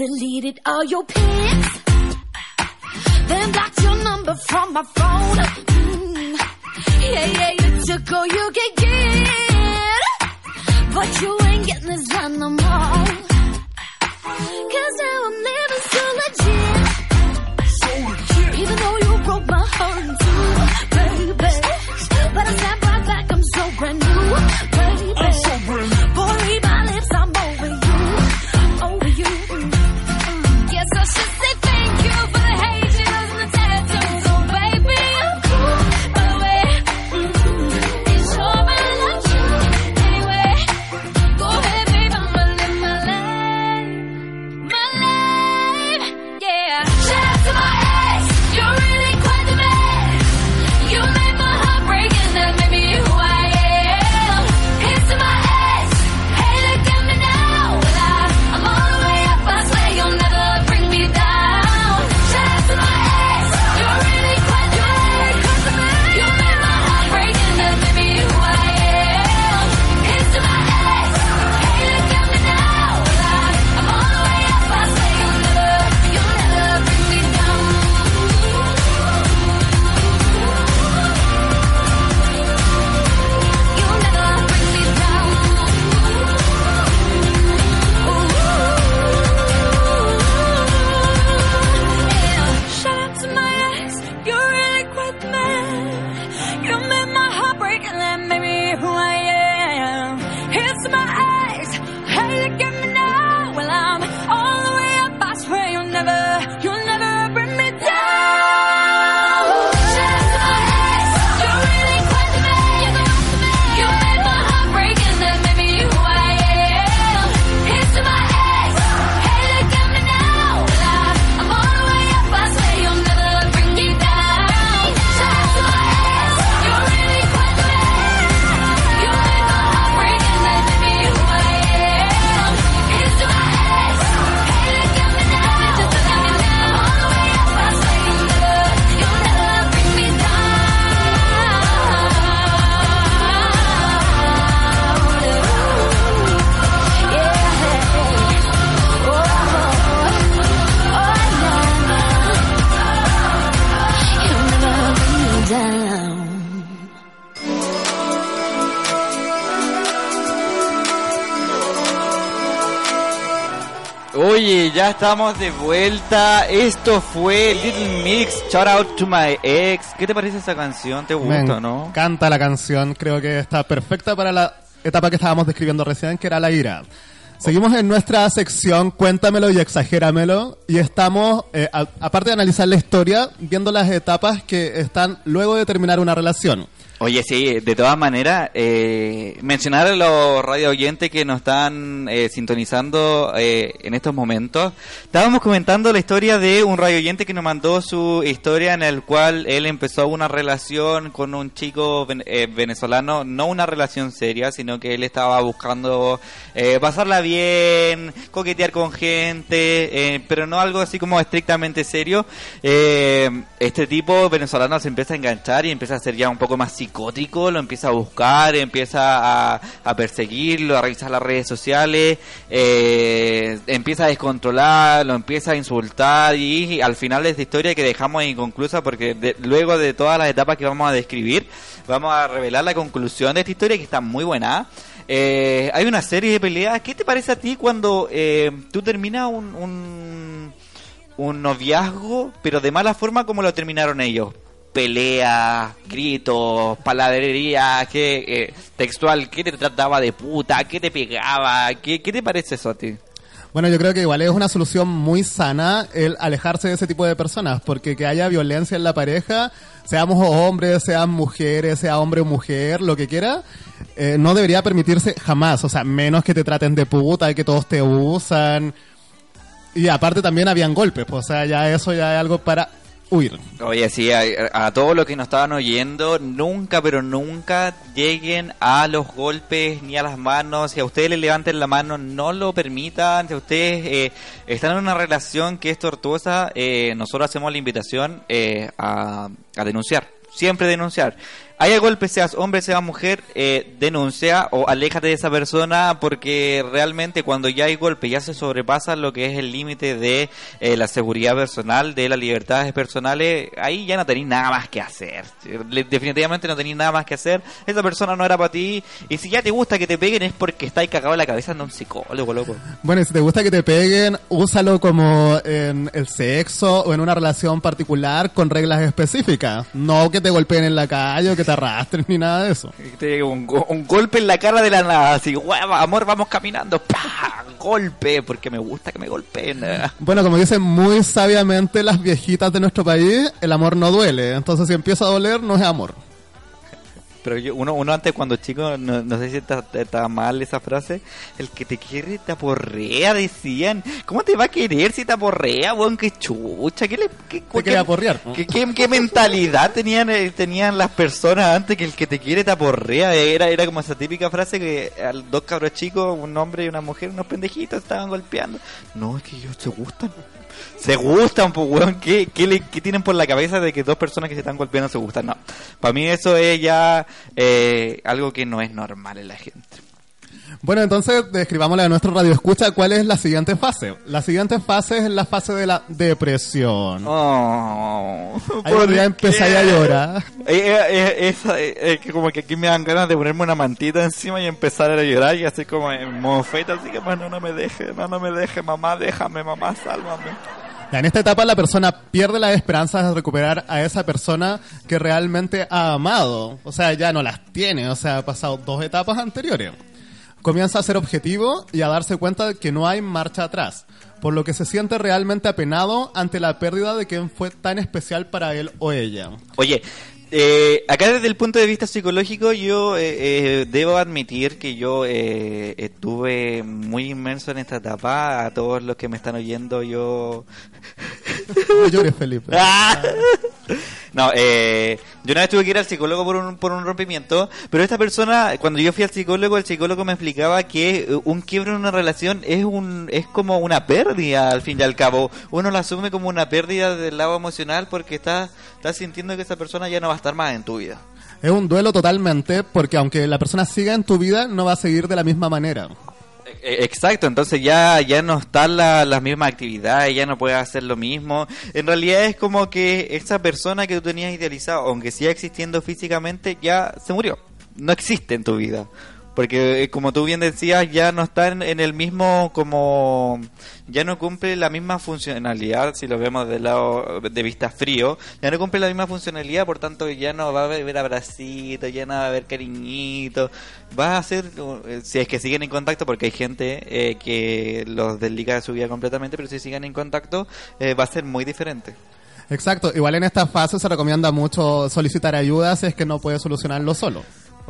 deleted all your pics. Then blocked your number from my phone. Mm. Yeah, yeah, you took all you could get. But you ain't getting this done no more. Cause now I'm living so legit. So legit. Even though you broke my heart in two, baby. But I snap right back, I'm so brand new, baby. I'm so brand new. Oye, ya estamos de vuelta. Esto fue Little Mix, Shout Out to My Ex. ¿Qué te parece esa canción? ¿Te Me gusta, no? encanta la canción, creo que está perfecta para la etapa que estábamos describiendo recién, que era la ira. Seguimos en nuestra sección Cuéntamelo y exagéramelo y estamos, eh, a- aparte de analizar la historia, viendo las etapas que están luego de terminar una relación. Oye, sí, de todas maneras, eh, mencionar a los radio oyentes que nos están eh, sintonizando eh, en estos momentos. Estábamos comentando la historia de un radio oyente que nos mandó su historia en el cual él empezó una relación con un chico eh, venezolano, no una relación seria, sino que él estaba buscando eh, pasarla bien, coquetear con gente, pero no algo así como estrictamente serio. Este tipo venezolano se empieza a enganchar y empieza a ser ya un poco más psicótico, lo empieza a buscar, empieza a, perseguirlo, a revisar las redes sociales, eh, empieza a descontrolar, lo empieza a insultar y, al final de esta historia que dejamos inconclusa porque luego de todas las etapas que vamos a describir, vamos a revelar la conclusión de esta historia que está muy buena. Eh, hay una serie de peleas. ¿Qué te parece a ti cuando eh, tú terminas un, un, un noviazgo, pero de mala forma como lo terminaron ellos? Peleas, gritos, palabrería, ¿qué, eh, textual, ¿qué te trataba de puta? ¿Qué te pegaba? ¿Qué, qué te parece eso a ti? Bueno, yo creo que igual es una solución muy sana el alejarse de ese tipo de personas, porque que haya violencia en la pareja, seamos hombres, sean mujeres, sea hombre o mujer, lo que quiera, eh, no debería permitirse jamás, o sea, menos que te traten de puta y que todos te usan. Y aparte también habían golpes, pues, o sea, ya eso ya es algo para huir. Oye, sí, a, a todos los que nos estaban oyendo, nunca, pero nunca lleguen a los golpes ni a las manos. Si a ustedes les levanten la mano, no lo permitan. Si ustedes eh, están en una relación que es tortuosa, eh, nosotros hacemos la invitación eh, a, a denunciar. Siempre denunciar. Haya golpe, seas hombre, seas mujer, eh, denuncia o aléjate de esa persona porque realmente cuando ya hay golpe, ya se sobrepasa lo que es el límite de eh, la seguridad personal, de las libertades personales, ahí ya no tenéis nada más que hacer. Definitivamente no tenéis nada más que hacer. Esa persona no era para ti. Y si ya te gusta que te peguen es porque estáis cagado en la cabeza de un psicólogo, loco. Bueno, y si te gusta que te peguen, úsalo como en el sexo o en una relación particular con reglas específicas. No que te golpeen en la calle o que te arrastren ni nada de eso. Te- Un, un golpe en la cara de la nada, así, "Guau, amor, vamos caminando, ¡pah! golpe, porque me gusta que me golpeen. Bueno, como dicen muy sabiamente las viejitas de nuestro país, el amor no duele. Entonces si empieza a doler, no es amor. Pero yo, uno, uno antes cuando chico, no, no sé si está, está mal esa frase, el que te quiere te aporrea, decían. ¿Cómo te va a querer si te aporrea, weón? Qué chucha, ¿qué le... Qué, Te quiere aporrear. ¿Qué, qué, qué mentalidad tenían eh, tenían las personas antes que el que te quiere te aporrea? Era, era como esa típica frase que dos cabros chicos, un hombre y una mujer, unos pendejitos, estaban golpeando. No, es que ellos se gustan. Se gustan, pues, weón. ¿Qué, qué, le- tienen por la cabeza de que dos personas que se están golpeando se gustan? No. Para mí eso es ya eh, algo que no es normal en la gente. Bueno, entonces describámosle a nuestro radio escucha cuál es la siguiente fase. La siguiente fase es la fase de la depresión. Oh, Ahí donde ya empezáis a llorar. Eh, eh, eh, esa, eh, que como que aquí me dan ganas de ponerme una mantita encima y empezar a llorar y así como en modo feita, así que bueno, no me deje, no, no me deje, mamá, déjame, mamá, sálvame. En esta etapa la persona pierde las esperanzas de recuperar a esa persona que realmente ha amado. O sea, ya no las tiene. O sea, ha pasado dos etapas anteriores. Comienza a ser objetivo y a darse cuenta de que no hay marcha atrás. Por lo que se siente realmente apenado ante la pérdida de quien fue tan especial para él o ella. Oye, eh, acá desde el punto de vista psicológico yo eh, eh, debo admitir que yo eh, estuve muy inmerso en esta etapa. A todos los que me están oyendo yo... No llores, Felipe. Ah. No, eh, yo una vez tuve que ir al psicólogo por un, por un rompimiento, pero esta persona, cuando yo fui al psicólogo, el psicólogo me explicaba que eh, un quiebre en una relación es un es como una pérdida al fin y al cabo. Uno la asume como una pérdida del lado emocional porque estás estás sintiendo que esa persona ya no va a estar más en tu vida. Es un duelo totalmente porque aunque la persona siga en tu vida, no va a seguir de la misma manera. Eh, Exacto, entonces ya, ya no están la- las mismas actividades, ya no puedes hacer lo mismo. En realidad es como que esa persona que tú tenías idealizado, aunque siga existiendo físicamente, ya se murió. No existe en tu vida. Porque eh, como tú bien decías, ya no está en, el mismo como... Ya no cumple la misma funcionalidad, si lo vemos del lado de vista frío, ya no cumple la misma funcionalidad, por tanto ya no va a haber abracitos, ya no va a haber cariñito. Va a ser, eh, si es que siguen en contacto, porque hay gente eh, que los desliga de su vida completamente, pero si siguen en contacto, eh, va a ser muy diferente. Exacto, igual en esta fase se recomienda mucho solicitar ayuda si es que no puede solucionarlo solo.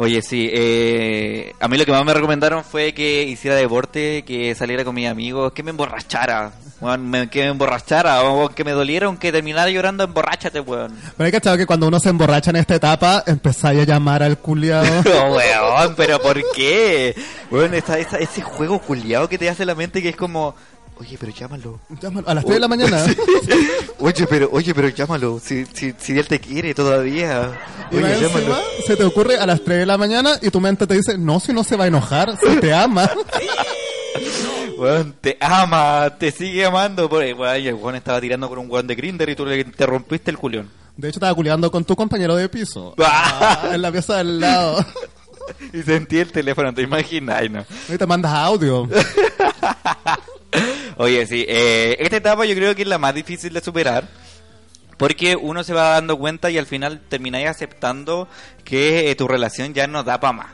Oye, sí, eh, a mí lo que más me recomendaron fue que hiciera deporte, que saliera con mis amigos, que me emborrachara, weón, me- que me emborrachara, o que me doliera, aunque terminara llorando, emborráchate, weón. Pero hay que que cuando uno se emborracha en esta etapa, empezáis a llamar al culiado. Oh, weón, pero ¿por qué? Weón, está, está ese juego culiado que te hace la mente que es como... Oye, pero llámalo. Llámalo, a las 3 de la mañana. Oye, pero, oye, pero llámalo. Si, si, si él te quiere todavía. Y Oye, llámalo. encima, se te ocurre a las 3 de la mañana y tu mente te dice, no, si no se va a enojar, si te ama. Weón, te ama, te sigue amando. Weón, el weón estaba tirando con un weón de Grinder y tú le interrumpiste el culión. De hecho, estaba culiando con tu compañero de piso. Ah, en la pieza del lado. Y sentí el teléfono, te imaginas, no. Y te mandas audio. Oye, sí, eh, esta etapa yo creo que es la más difícil de superar. Porque uno se va dando cuenta y al final termináis aceptando que eh, tu relación ya no da para más.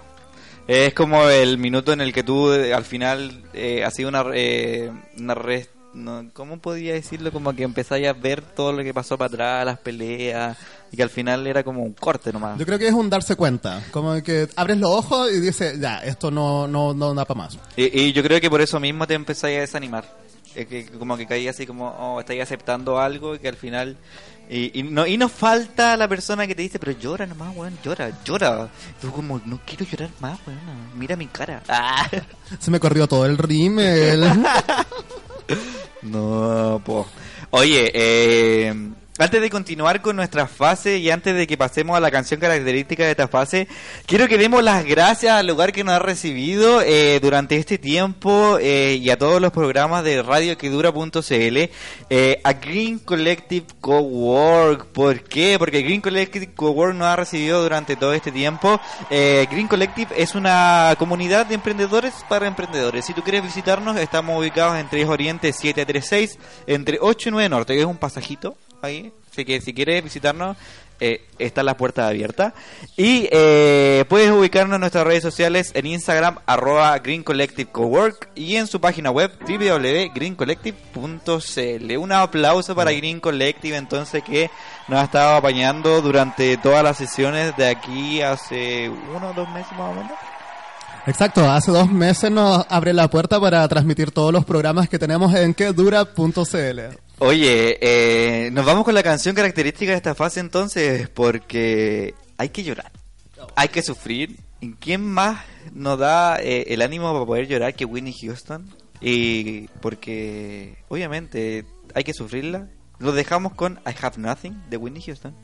Es como el minuto en el que tú eh, al final eh, has sido una, eh, una res- no, ¿Cómo podía decirlo? Como que empezáis a ver todo lo que pasó para atrás, las peleas, y que al final era como un corte nomás. Yo creo que es un darse cuenta. Como que abres los ojos y dices, ya, esto no, no, no da para más. Y, y yo creo que por eso mismo te empezáis a desanimar. Es que como que caí así como, oh, estáis aceptando algo y que al final... Y, y no y nos falta la persona que te dice, pero llora nomás, weón, llora, llora. Tú como, no quiero llorar más, weón, mira mi cara. Ah. Se me corrió todo el rímel. No, po. Oye, eh, Antes de continuar con nuestra fase y antes de que pasemos a la canción característica de esta fase, quiero que demos las gracias al lugar que nos ha recibido eh, durante este tiempo eh, y a todos los programas de Radio Que Dura.cl, eh, a Green Collective Cowork. ¿Por qué? Porque Green Collective Cowork nos ha recibido durante todo este tiempo. Eh, Green Collective es una comunidad de emprendedores para emprendedores. Si tú quieres visitarnos, estamos ubicados en 3 Oriente 736, entre 8 y 9 Norte, que es un pasajito ahí. Así que si quieres visitarnos, eh, están las puertas abiertas. Y eh, puedes ubicarnos en nuestras redes sociales en Instagram, arroba Green Collective Cowork y en su página web www.greencollective.cl. Un aplauso para Green Collective entonces que nos ha estado apañando durante todas las sesiones de aquí hace uno o dos meses más o menos. Exacto, hace dos meses nos abre la puerta para transmitir todos los programas que tenemos en quedura.cl. Oye, eh, nos vamos con la canción característica de esta fase entonces, porque hay que llorar, hay que sufrir. ¿Y quién más nos da eh, el ánimo para poder llorar que Winnie Houston? Y porque, obviamente, hay que sufrirla. Lo dejamos con I Have Nothing de Winnie Houston.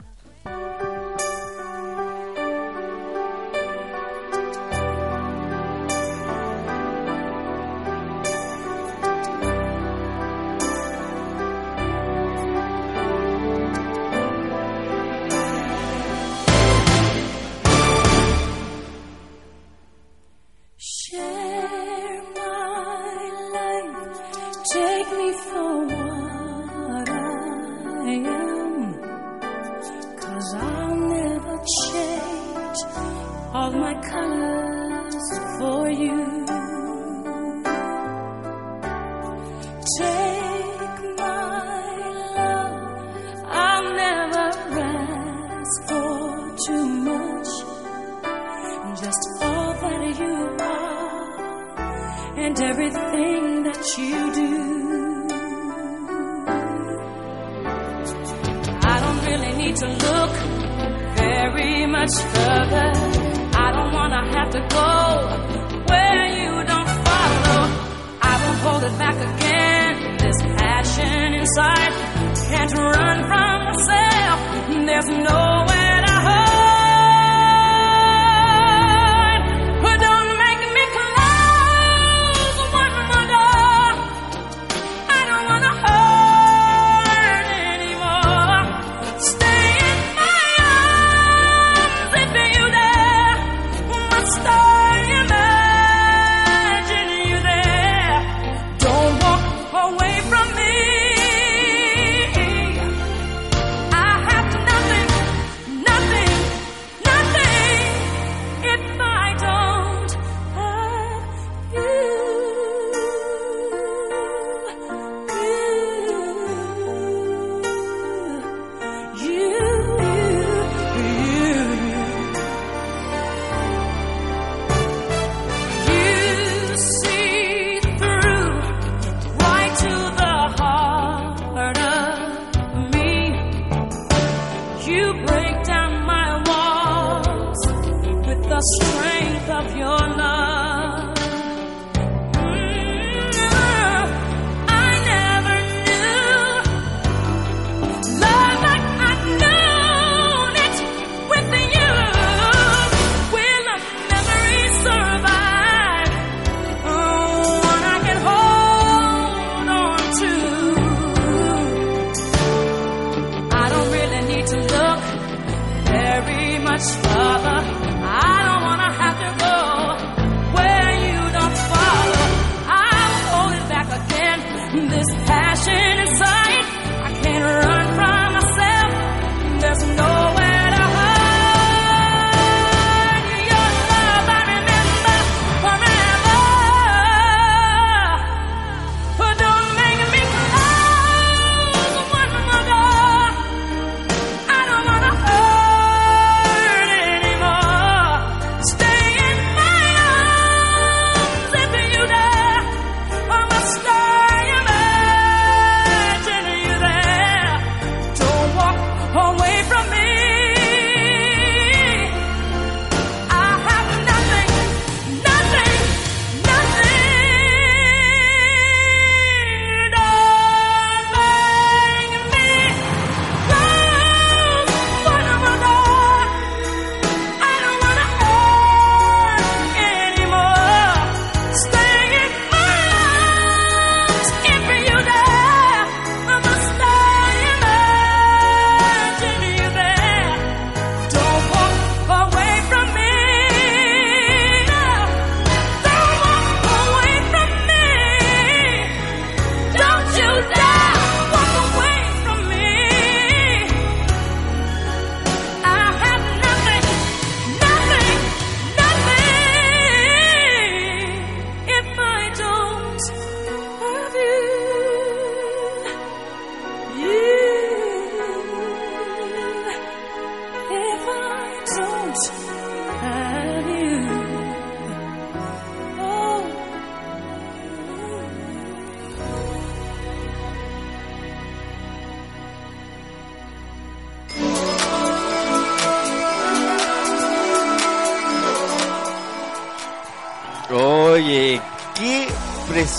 To go where you don't follow. I won't hold it back again. This passion inside can't run from myself. There's nowhere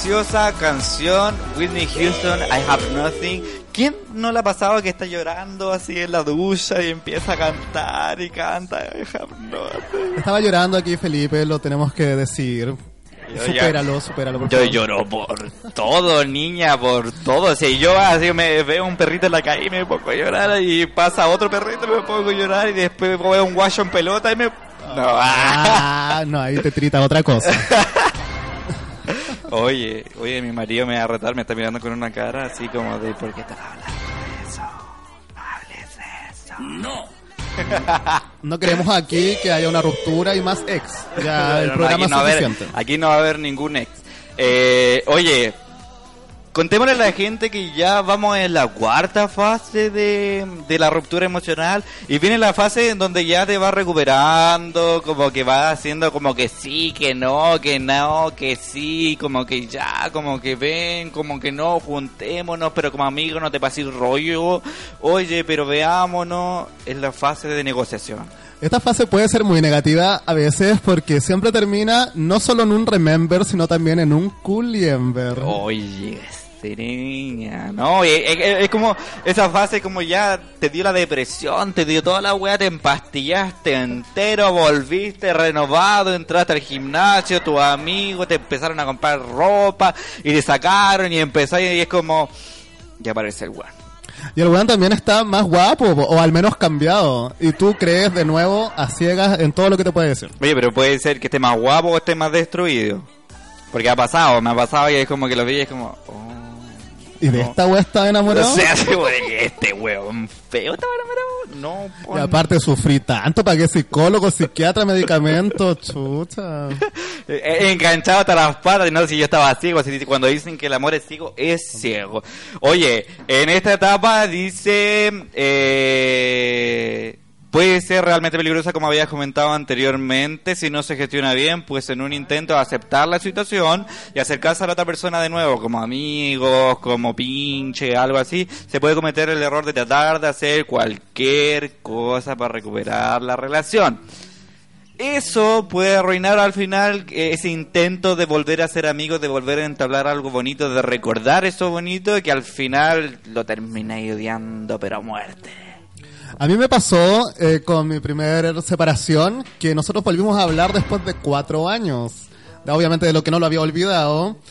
preciosa canción, Whitney Houston, I Have Nothing. ¿Quién no le ha pasado que está llorando así en la ducha y empieza a cantar y canta I Have Nothing? Estaba llorando aquí Felipe, lo tenemos que decir. Yo ya- supéralo, supéralo, por Yo favor. lloro por todo, niña, por todo. Si yo así me veo un perrito en la calle y me pongo a llorar y pasa otro perrito y me pongo a llorar y después veo un guacho en pelota y me... No, ah. Ah, no, ahí te trita otra cosa. Oye, oye, mi marido me va a retar, me está mirando con una cara así como de ¿por qué estás hablando de eso? No hables de eso. No. No queremos aquí que haya una ruptura y más ex. Ya el programa aquí, no es va a haber, aquí no va a haber ningún ex. Eh, oye, contémosle a la gente que ya vamos en la cuarta fase de, de la ruptura emocional y viene la fase en donde ya te vas recuperando, como que vas haciendo como que sí, que no, que no, que sí, como que ya, como que ven, como que no, juntémonos, pero como amigos no te pases rollo, oye, pero veámonos, es la fase de negociación. Esta fase puede ser muy negativa a veces porque siempre termina no solo en un remember, sino también en un culiember. Oye, niña, no, es, es- es como esa fase como ya te dio la depresión, te dio toda la weá, te empastillaste entero, volviste renovado, entraste al gimnasio, tus amigos te empezaron a comprar ropa y te sacaron y empezaste y es como, ya aparece el weón. Y el weón también está más guapo, o al menos cambiado. Y tú crees de nuevo a ciegas en todo lo que te puede decir. Oye, pero puede ser que esté más guapo o esté más destruido. Porque ha pasado, me ha pasado y es como que lo vi y es como, oh, ¿Y de esta weá está enamorado? O sea, se güey, este weón feo estaba enamorado. No, Y pon- aparte sufrí tanto, pagué psicólogo, psiquiatra, medicamentos, chucha. Eh, enganchado hasta las patas, no si yo estaba ciego, así cuando dicen que el amor es ciego, es ciego. Oye, en esta etapa dice, eh, puede ser realmente peligrosa como había comentado anteriormente, si no se gestiona bien, pues en un intento de aceptar la situación y acercarse a la otra persona de nuevo, como amigos, como pinche, algo así, se puede cometer el error de tratar de hacer cualquier cosa para recuperar la relación. Eso puede arruinar al final eh, ese intento de volver a ser amigos, de volver a entablar algo bonito, de recordar eso bonito que al final lo termináis odiando pero a muerte. A mí me pasó eh, con mi primera separación que nosotros volvimos a hablar después de cuatro años. Obviamente de lo que no lo había olvidado.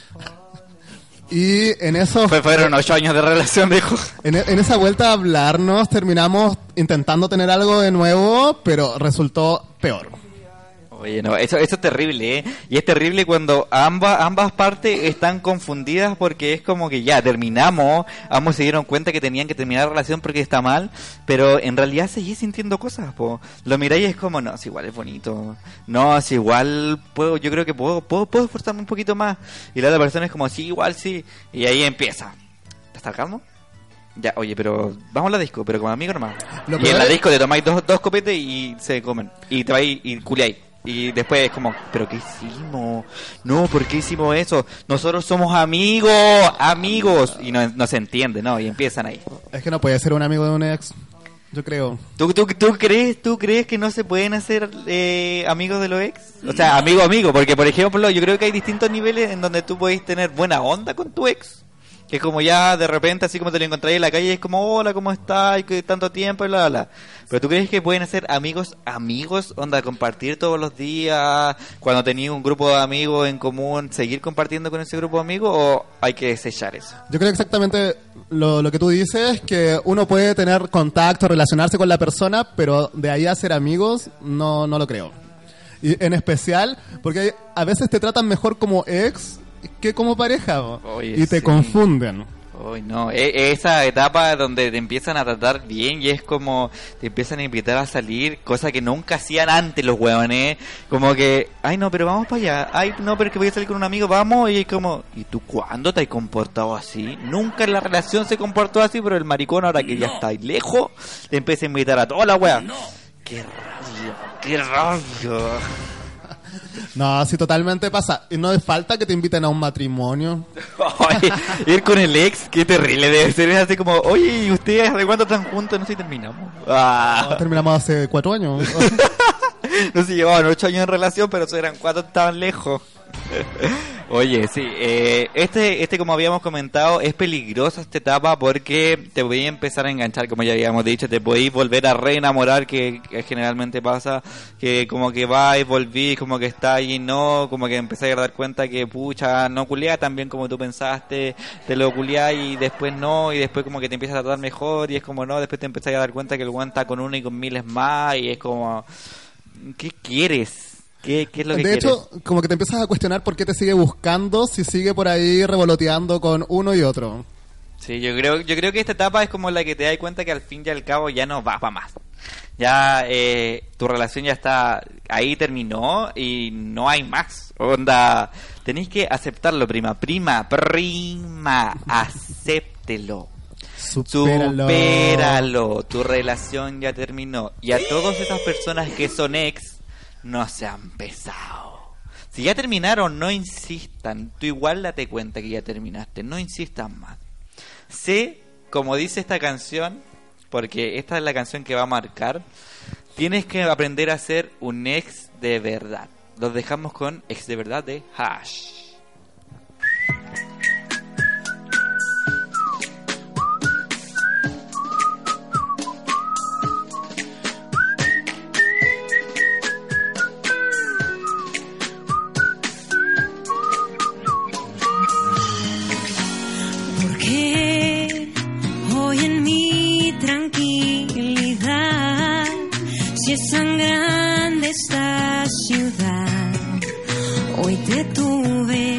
Y en eso... Fue- fueron ocho años de relación, dijo. En, en esa vuelta a hablarnos terminamos intentando tener algo de nuevo, pero resultó peor. Oye, no, eso, eso es terrible, ¿eh? Y es terrible cuando ambas, ambas partes están confundidas porque es como que ya terminamos, ambos se dieron cuenta que tenían que terminar la relación porque está mal, pero en realidad seguís sintiendo cosas, po. Lo miráis y es como, no, es igual, es bonito. No, es igual, puedo, yo creo que puedo, puedo, puedo esforzarme un poquito más. Y la otra persona es como, sí, igual, sí. Y ahí empieza. ¿Estás calmo? Ya, oye, pero vamos a la disco, pero como amigo nomás. Lo y en la disco te tomáis dos, dos copetes y se comen. Y te vais y culiáis. Y después es como, ¿pero qué hicimos? No, ¿por qué hicimos eso? Nosotros somos amigos, amigos. Y no, no se entiende, ¿no? Y empiezan ahí. Es que no puede ser un amigo de un ex, yo creo. ¿Tú, tú, tú crees, ¿Tú crees que no se pueden hacer eh, amigos de los ex? O sea, amigo, amigo. Porque, por ejemplo, yo creo que hay distintos niveles en donde tú podéis tener buena onda con tu ex. Que es como ya de repente, así como te lo encontráis en la calle, es como, hola, ¿cómo estás? Y que tanto tiempo, y bla, bla. Pero tú crees que pueden ser amigos, amigos, onda, compartir todos los días, cuando tenéis un grupo de amigos en común, seguir compartiendo con ese grupo de amigos, o hay que desechar eso? Yo creo exactamente lo, lo que tú dices, que uno puede tener contacto, relacionarse con la persona, pero de ahí a ser amigos, no, no lo creo. Y en especial, porque a veces te tratan mejor como ex que como pareja. Oye, y te sí. confunden. Uy, no, e- esa etapa donde te empiezan a tratar bien y es como te empiezan a invitar a salir, cosa que nunca hacían antes los huevones, como que, ay no, pero vamos para allá, ay no, pero es que voy a salir con un amigo, vamos, y es como, ¿y tú cuándo te has comportado así? Nunca en la relación se comportó así, pero el maricón ahora que ya está ahí lejos, te empieza a invitar a toda la wea. ¡Qué rabia! ¡Qué rabia! No, sí, totalmente pasa. Y no es falta que te inviten a un matrimonio. Ay, ir con el ex, qué terrible debe ser. Es así como, oye, ¿y ustedes hace cuánto están juntos? No sé si terminamos. Ah. Terminamos hace cuatro años. no se llevaban ocho años en relación, pero eso eran cuatro estaban lejos. Oye, sí, eh, este, este como habíamos comentado, es peligrosa esta etapa porque te voy empezar a enganchar, como ya habíamos dicho, te podéis volver a reenamorar, que, generalmente pasa, que como que vais, volvís, como que está ahí, no, como que empezáis a dar cuenta que, pucha, no culea tan bien como tú pensaste, te lo culea y después no, y después como que te empiezas a tratar mejor, y es como no, después te empiezas a dar cuenta que el guante está con uno y con miles más, y es como, ¿qué quieres? ¿Qué, qué es lo que de quieres? hecho, como que te empiezas a cuestionar por qué te sigue buscando si sigue por ahí revoloteando con uno y otro. Sí, yo creo, yo creo que esta etapa es como la que te das cuenta que al fin y al cabo ya no va para más. Ya eh, tu relación ya está ahí terminó y no hay más. Onda, tenéis que aceptarlo, prima, prima, prima, acéptelo. Supéralo. Supéralo. Tu relación ya terminó. Y a todas esas personas que son ex, no se han pesado. Si ya terminaron, no insistan. Tú igual date cuenta que ya terminaste. No insistan más. Sé, como dice esta canción, porque esta es la canción que va a marcar, tienes que aprender a ser un ex de verdad. Los dejamos con ex de verdad de Hash. Si grande esta ciudad, hoy te tuve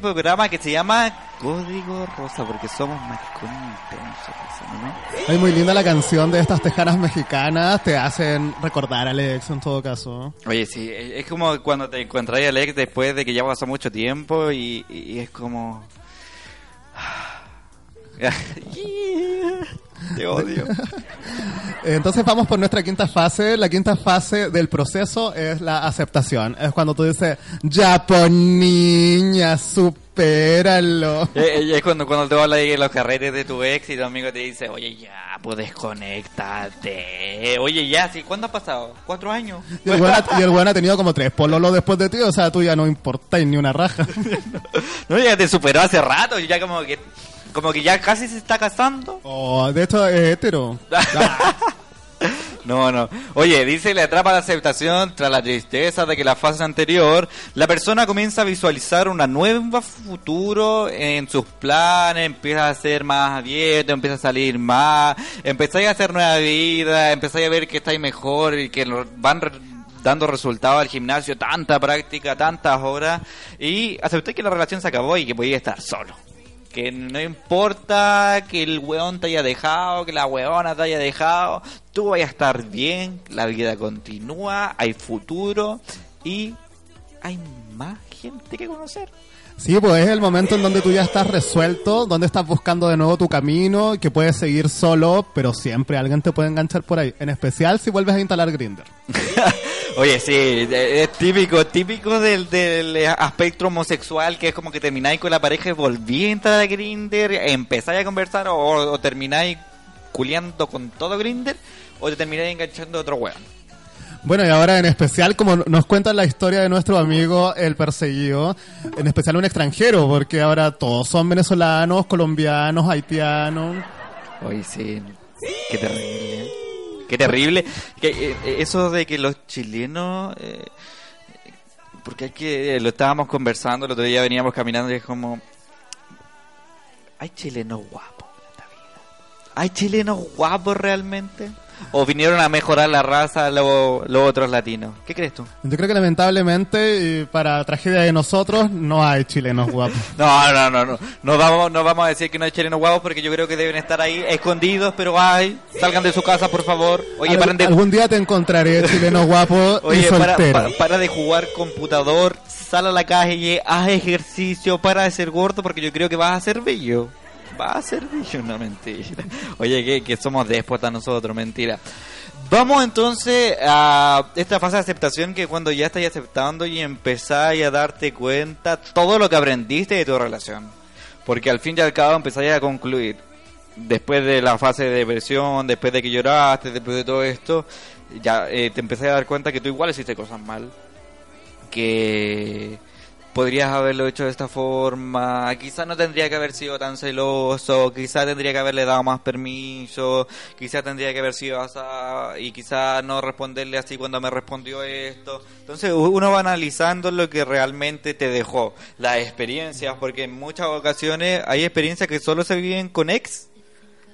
este programa que se llama Código Rosa, porque somos maricones intensos, ¿no? Es muy linda la canción de estas tejanas mexicanas, te hacen recordar a Alex en todo caso. Oye, sí, es es como cuando te encuentras a Alex después de que ya pasó mucho tiempo y, y es como... Te odio. Entonces vamos por nuestra quinta fase. La quinta fase del proceso es la aceptación. Es cuando tú dices, ya pues niña, supéralo. Eh, es cuando, cuando te hablas de los carretes de tu ex y tu amigo te dice, oye ya, pues desconéctate. Oye ya, ¿sí? ¿cuándo ha pasado? ¿Cuatro años? Y el, ha, y el weón ha tenido como tres pololos después de ti, o sea, tú ya no importáis ni una raja. No, ya te superó hace rato, ya como que, como que ya casi se está casando. Oh, de hecho es hetero. No, no. Oye, dice le atrapa la aceptación tras la tristeza de que la fase anterior, la persona comienza a visualizar una nueva futuro en sus planes, empieza a ser más abierto, empieza a salir más, empezáis a hacer nueva vida, empezáis a ver que estáis mejor y que van re- dando resultados al gimnasio, tanta práctica, tantas horas, y acepté que la relación se acabó y que podía estar solo. Que no importa que el weón te haya dejado, que la weona te haya dejado, tú vayas a estar bien, la vida continúa, hay futuro y hay más gente que conocer. Sí, pues es el momento en donde tú ya estás resuelto, donde estás buscando de nuevo tu camino, que puedes seguir solo, pero siempre alguien te puede enganchar por ahí. En especial si vuelves a instalar Grinder. Oye, sí, eh, es típico, típico del, del aspecto homosexual, que es como que termináis con la pareja y volví a entrar a Grinder, empezáis a conversar o, o termináis culiando con todo Grinder, o te termináis enganchando a otro weón. Bueno, y ahora en especial, como nos cuentan la historia de nuestro amigo el perseguido, en especial un extranjero, porque ahora todos son venezolanos, colombianos, haitianos. Oye, sí, qué terrible. Qué terrible. Que, eh, eh, eso de que los chilenos... eh, porque hay que... lo estábamos conversando, el otro día veníamos caminando y es como... Hay chilenos guapos en esta vida. ¿Hay chilenos guapos realmente? ¿O vinieron a mejorar la raza los, otros latinos? ¿Qué crees tú? Yo creo que lamentablemente, para tragedia de nosotros, no hay chilenos guapos. No, no, no, no. No vamos, no vamos a decir que no hay chilenos guapos porque yo creo que deben estar ahí escondidos, pero hay. Salgan de su casa, por favor. Oye, Al- paren de Algún día te encontraré chilenos guapos y Oye, para, para, para de jugar computador, sal a la calle, haz ejercicio, para de ser gordo porque yo creo que vas a ser bello. Vas a ser bello, no mentira. Oye, que, somos déspotas nosotros, mentira. Vamos entonces a esta fase de aceptación que cuando ya estás aceptando y empezáis a darte cuenta todo lo que aprendiste de tu relación. Porque al fin y al cabo empezáis a concluir. Después de la fase de depresión, después de que lloraste, después de todo esto, ya eh, te empecé a dar cuenta que tú igual hiciste cosas mal. Que podrías haberlo hecho de esta forma, quizás no tendría que haber sido tan celoso, quizás tendría que haberle dado más permiso, quizás tendría que haber sido así y quizás no responderle así cuando me respondió esto. Entonces uno va analizando lo que realmente te dejó, las experiencias, porque en muchas ocasiones hay experiencias que solo se viven con ex.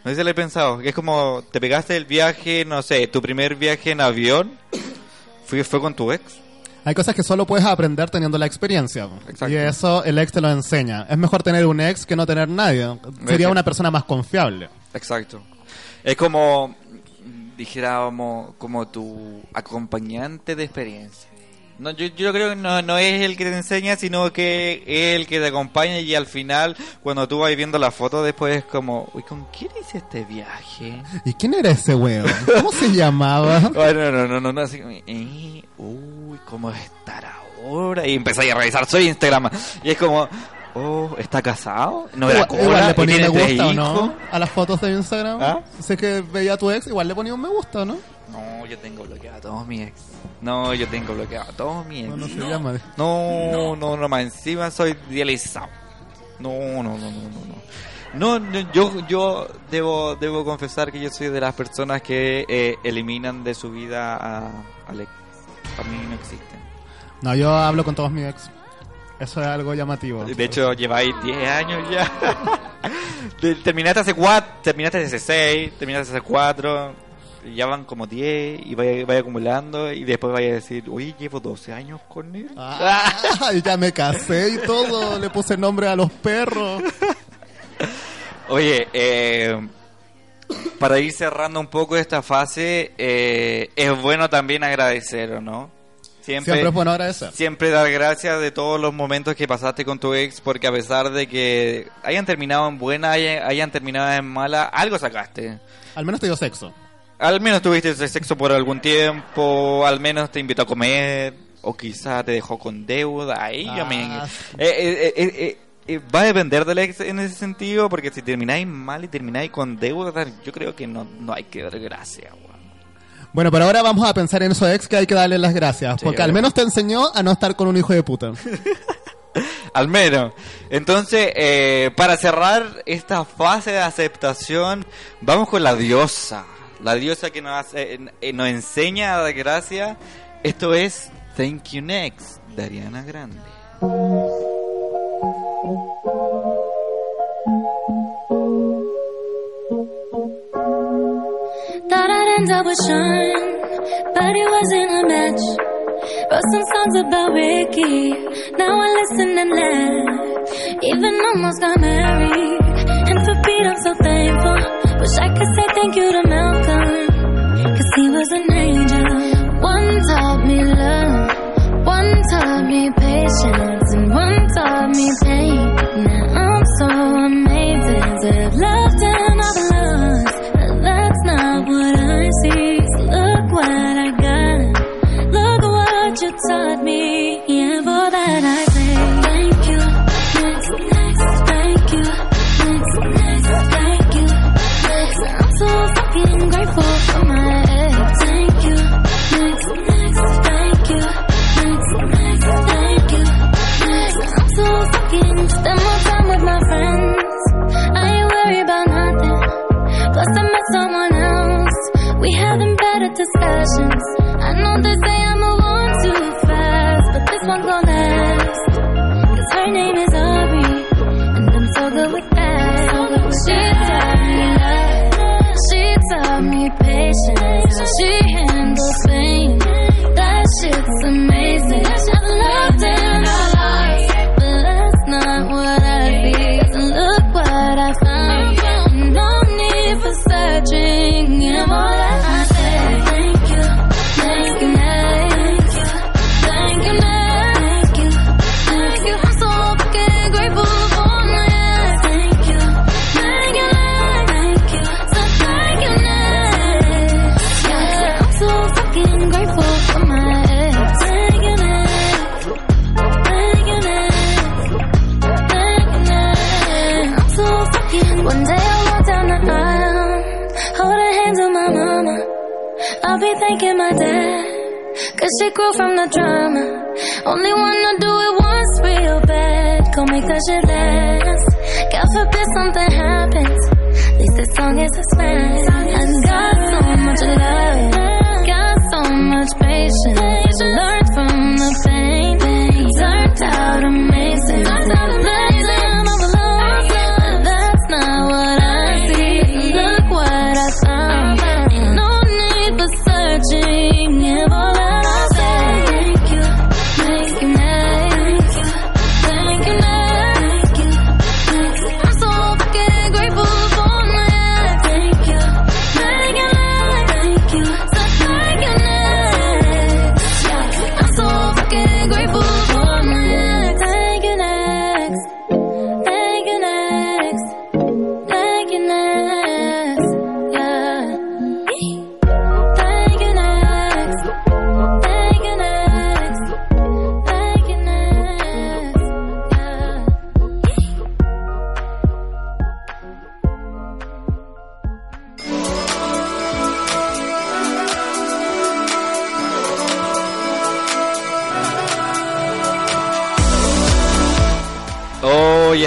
No sé si lo he pensado, es como te pegaste el viaje, no sé, tu primer viaje en avión fue, fue con tu ex. Hay cosas que solo puedes aprender teniendo la experiencia. Y eso el ex te lo enseña. Es mejor tener un ex que no tener nadie. Sería una persona más confiable. Exacto. Es como, dijéramos, como tu acompañante de experiencia. No, yo, yo creo que no, no es el que te enseña, sino que es el que te acompaña y al final, cuando tú vas viendo la foto, después es como, uy, ¿con quién hice este viaje? ¿Y quién era ese weón? ¿Cómo se llamaba? Ay, no, no, no, no, así como, eh, uy, ¿cómo estará ahora? Y empezáis a revisar su Instagram y es como, oh, ¿está casado? ¿No era Igual- igual le ¿Y ponía me gusta o no a las fotos de Instagram. ¿Ah? Sé que veía a tu ex, igual le ponía un me gusta, ¿no? No, yo tengo bloqueado a todos mis ex. No, yo tengo bloqueado a todos mis ex. No, no se llama. No, no, no, más encima soy idealizado. No, no, no, no, no, no. No, no, yo, yo debo, debo confesar que yo soy de las personas que eh, eliminan de su vida a Alex. Para mí no existen. No, yo hablo con todos mis ex. Eso es algo llamativo. De hecho, lleváis 10 años ya. Terminaste hace 4, terminaste hace 6, terminaste hace 4. Ya van como 10 y vaya, vaya acumulando y después vaya a decir, oye, llevo 12 años con él. Ah, y ya me casé y todo, le puse nombre a los perros. Oye, eh, para ir cerrando un poco esta fase, eh, es bueno también agradecer, ¿o no? Siempre es bueno agradecer. Siempre dar gracias de todos los momentos que pasaste con tu ex, porque a pesar de que hayan terminado en buena, hayan, hayan terminado en mala, algo sacaste. Al menos te dio sexo. Al menos tuviste ese sexo por algún tiempo, al menos te invitó a comer, o quizá te dejó con deuda. Ahí Ah, eh, eh, eh, eh, eh, va a depender del ex en ese sentido, porque si termináis mal y termináis con deuda, yo creo que no, no hay que dar gracias. Bueno, pero ahora vamos a pensar en esos ex que hay que darle las gracias. porque al menos te enseñó a no estar con un hijo de puta. Al menos. Entonces, eh, para cerrar esta fase de aceptación, vamos con la diosa. La diosa que nos, hace- eh, nos enseña a dar gracias. Esto es Thank You Next, de Ariana Grande. Thought I'd end up with Sean, but it wasn't a match. Wrote some songs about Ricky, now I listen and laugh. Even almost got married, and for Pete I'm so thankful. Wish I could say thank you to cause he was an angel. One taught me love, one taught me patience, and one taught me pain. Cause from the drama. Only wanna do it once real bad, go make that shit last. God forbid something happens, at least this song is a smash.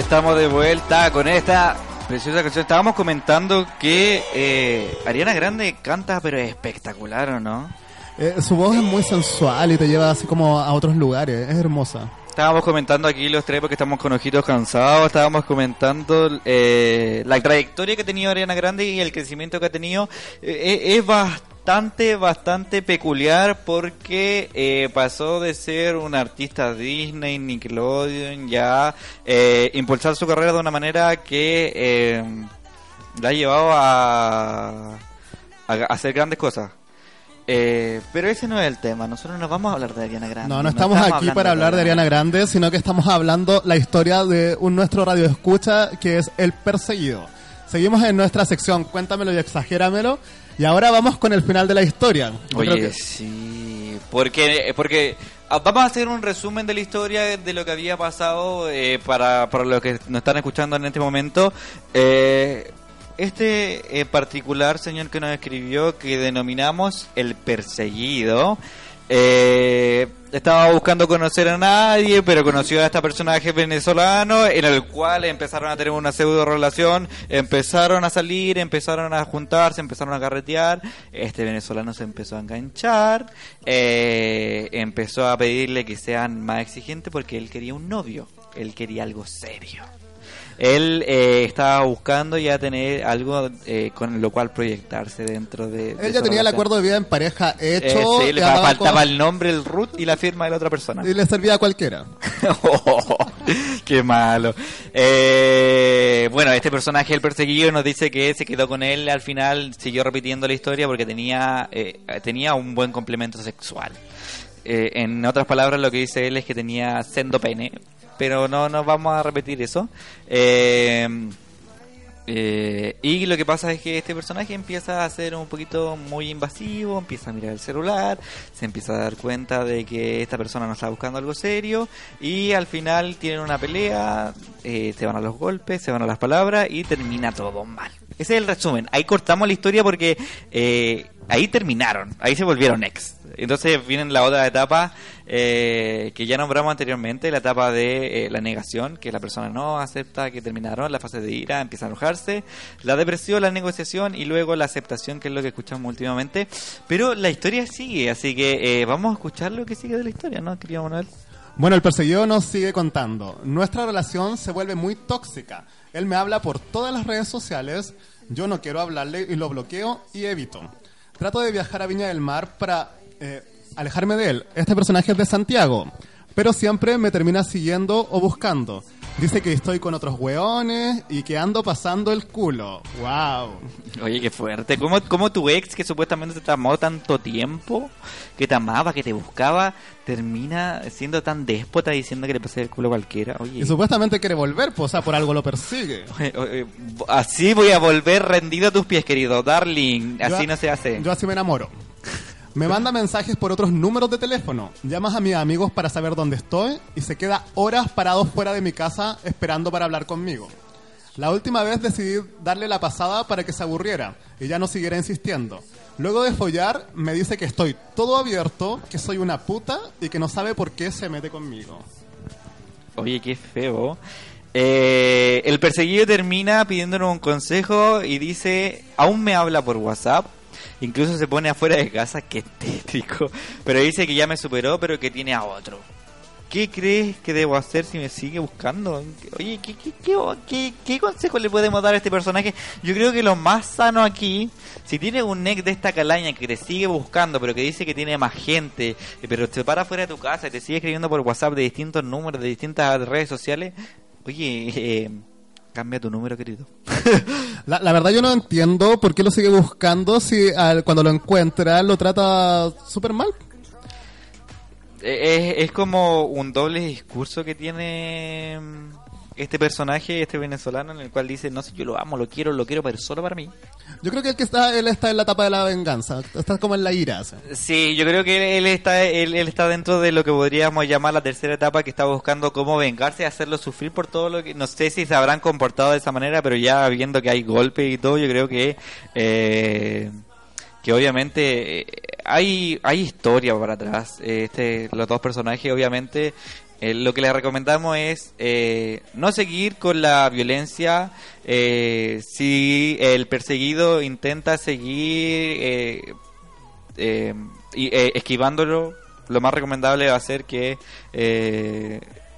Estamos de vuelta con esta preciosa canción. Estábamos comentando que eh, Ariana Grande canta, pero es espectacular, ¿o no? Eh, su voz es muy sensual y te lleva así como a otros lugares. Es hermosa. Estábamos comentando aquí los tres porque estamos con ojitos cansados. Estábamos comentando eh, la trayectoria que ha tenido Ariana Grande y el crecimiento que ha tenido. Eh, eh, es bastante bastante, bastante peculiar porque eh, pasó de ser un artista Disney, Nickelodeon, ya eh, impulsar su carrera de una manera que eh, la ha llevado a, a hacer grandes cosas. Eh, pero ese no es el tema, nosotros no vamos a hablar de Ariana Grande. No, no estamos aquí hablando para hablar de Ariana Grande, sino que estamos hablando la historia de un nuestro radio escucha que es El Perseguido. Seguimos en nuestra sección Cuéntamelo y exagéramelo. Y ahora vamos con el final de la historia. Yo Oye, que- sí, porque, porque ah, vamos a hacer un resumen de la historia de lo que había pasado eh, para, para los que nos están escuchando en este momento. Eh, este en particular señor que nos escribió, que denominamos el perseguido, eh, estaba buscando conocer a nadie, pero conoció a este personaje venezolano en el cual empezaron a tener una pseudo relación, empezaron a salir, empezaron a juntarse, empezaron a carretear. Este venezolano se empezó a enganchar, eh, empezó a pedirle que sean más exigentes porque él quería un novio, él quería algo serio. Él eh, estaba buscando ya tener algo eh, con lo cual proyectarse dentro de... de Él ya tenía el acuerdo de vida en pareja Eh, hecho. sí, le faltaba con- el nombre, el root y la firma de la otra persona. Y le servía a cualquiera. Qué malo. Eh, bueno, este personaje, el perseguido, nos dice que se quedó con él. Al final siguió repitiendo la historia porque tenía, eh, tenía un buen complemento sexual. Eh, en otras palabras, lo que dice él es que tenía sendo pene. Pero no nos vamos a repetir eso. Eh, eh, y lo que pasa es que este personaje empieza a ser un poquito muy invasivo, empieza a mirar el celular, se empieza a dar cuenta de que esta persona no está buscando algo serio y al final tienen una pelea, eh, se van a los golpes, se van a las palabras y termina todo mal. Ese es el resumen. Ahí cortamos la historia porque eh, ahí terminaron, ahí se volvieron ex. Entonces viene la otra etapa eh, que ya nombramos anteriormente, la etapa de eh, la negación, que la persona no acepta que terminaron, la fase de ira, empieza a enojarse, la depresión, la negociación y luego la aceptación, que es lo que escuchamos últimamente. Pero la historia sigue, así que eh, vamos a escuchar lo que sigue de la historia, ¿no, querido Manuel? Bueno, el perseguido nos sigue contando. Nuestra relación se vuelve muy tóxica. Él me habla por todas las redes sociales. Yo no quiero hablarle y lo bloqueo y evito. Trato de viajar a Viña del Mar para eh, alejarme de él. Este personaje es de Santiago, pero siempre me termina siguiendo o buscando. Dice que estoy con otros hueones y que ando pasando el culo. ¡Wow! Oye, qué fuerte. ¿Cómo, cómo tu ex, que supuestamente te amó tanto tiempo, que te amaba, que te buscaba, termina siendo tan déspota diciendo que le pasé el culo a cualquiera? Oye, Y supuestamente quiere volver, pues, o sea, por algo lo persigue. oye, oye, así voy a volver rendido a tus pies, querido darling. Así Yo- no se hace. Yo así me enamoro. Me manda mensajes por otros números de teléfono. Llamas a mis amigos para saber dónde estoy y se queda horas parado fuera de mi casa esperando para hablar conmigo. La última vez decidí darle la pasada para que se aburriera y ya no siguiera insistiendo. Luego de follar, me dice que estoy todo abierto, que soy una puta y que no sabe por qué se mete conmigo. Oye, qué feo. Eh, el perseguido termina pidiéndonos un consejo y dice, aún me habla por WhatsApp. Incluso se pone afuera de casa, qué tétrico. Pero dice que ya me superó, pero que tiene a otro. ¿Qué crees que debo hacer si me sigue buscando? Oye, ¿qué, qué, consejo le podemos dar a este personaje? Yo creo que lo más sano aquí, si tiene un ex de esta calaña que te sigue buscando, pero que dice que tiene más gente, pero se para fuera de tu casa y te sigue escribiendo por WhatsApp de distintos números, de distintas redes sociales, oye, eh, cambia tu número, querido. La, la verdad yo no entiendo por qué lo sigue buscando si al- cuando lo encuentra lo trata súper mal. Eh, Es, es como un doble discurso que tiene mm, este personaje, este venezolano, en el cual dice, no sé, yo lo amo, lo quiero, lo quiero, pero solo para mí. Yo creo que el que está, él está en la etapa de la venganza, está como en la ira. o sea. Sí, yo creo que él está, él, él está dentro de lo que podríamos llamar la tercera etapa, que está buscando cómo vengarse hacerlo sufrir por todo lo que... No sé si se habrán comportado de esa manera, pero ya viendo que hay golpes y todo, yo creo que... eh, que obviamente eh, hay, hay historia para atrás. Este, los dos personajes, obviamente, eh, lo que les recomendamos es eh, no seguir con la violencia. eh, si el perseguido intenta seguir eh, eh, y, eh, esquivándolo, lo más recomendable va a ser que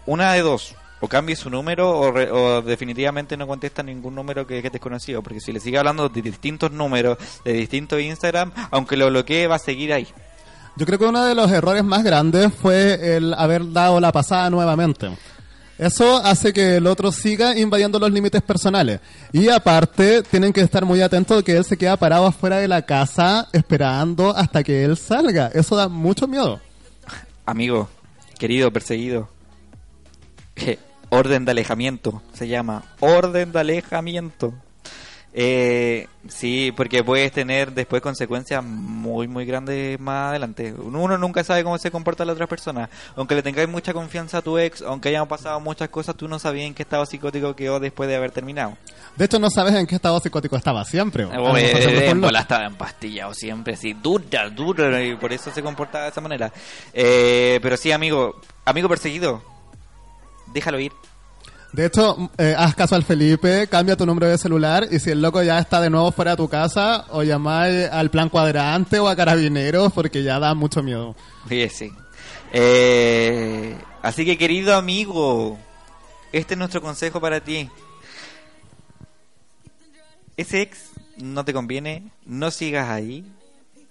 una de dos. o cambie su número o, re- o definitivamente no contesta ningún número que, que es desconocido. Porque si le sigue hablando de distintos números, de distintos Instagram, aunque lo bloquee, va a seguir ahí. Yo creo que uno de los errores más grandes fue el haber dado la pasada nuevamente. Eso hace que el otro siga invadiendo los límites personales. Y aparte, tienen que estar muy atentos de que él se queda parado afuera de la casa esperando hasta que él salga. Eso da mucho miedo. Amigo, querido, perseguido. Orden de alejamiento se llama. Orden de alejamiento. Eh, sí, porque puedes tener después consecuencias muy, muy grandes más adelante. Uno nunca sabe cómo se comporta la otra persona. Aunque le tengáis mucha confianza a tu ex, aunque hayan pasado muchas cosas, tú no sabías en qué estado psicótico quedó después de haber terminado. De hecho, no sabes en qué estado psicótico estaba siempre. o- Eh, en bola estaba empastillado siempre, así, dura, dura, y por eso se comportaba de esa manera. Eh, pero sí, amigo, amigo perseguido, déjalo ir. De hecho, eh, haz caso al Felipe, cambia tu número de celular y si el loco ya está de nuevo fuera de tu casa, o llamáis al plan cuadrante o a carabineros porque ya da mucho miedo. Oye, sí. Eh, así que, querido amigo, este es nuestro consejo para ti. Ese ex no te conviene, no sigas ahí,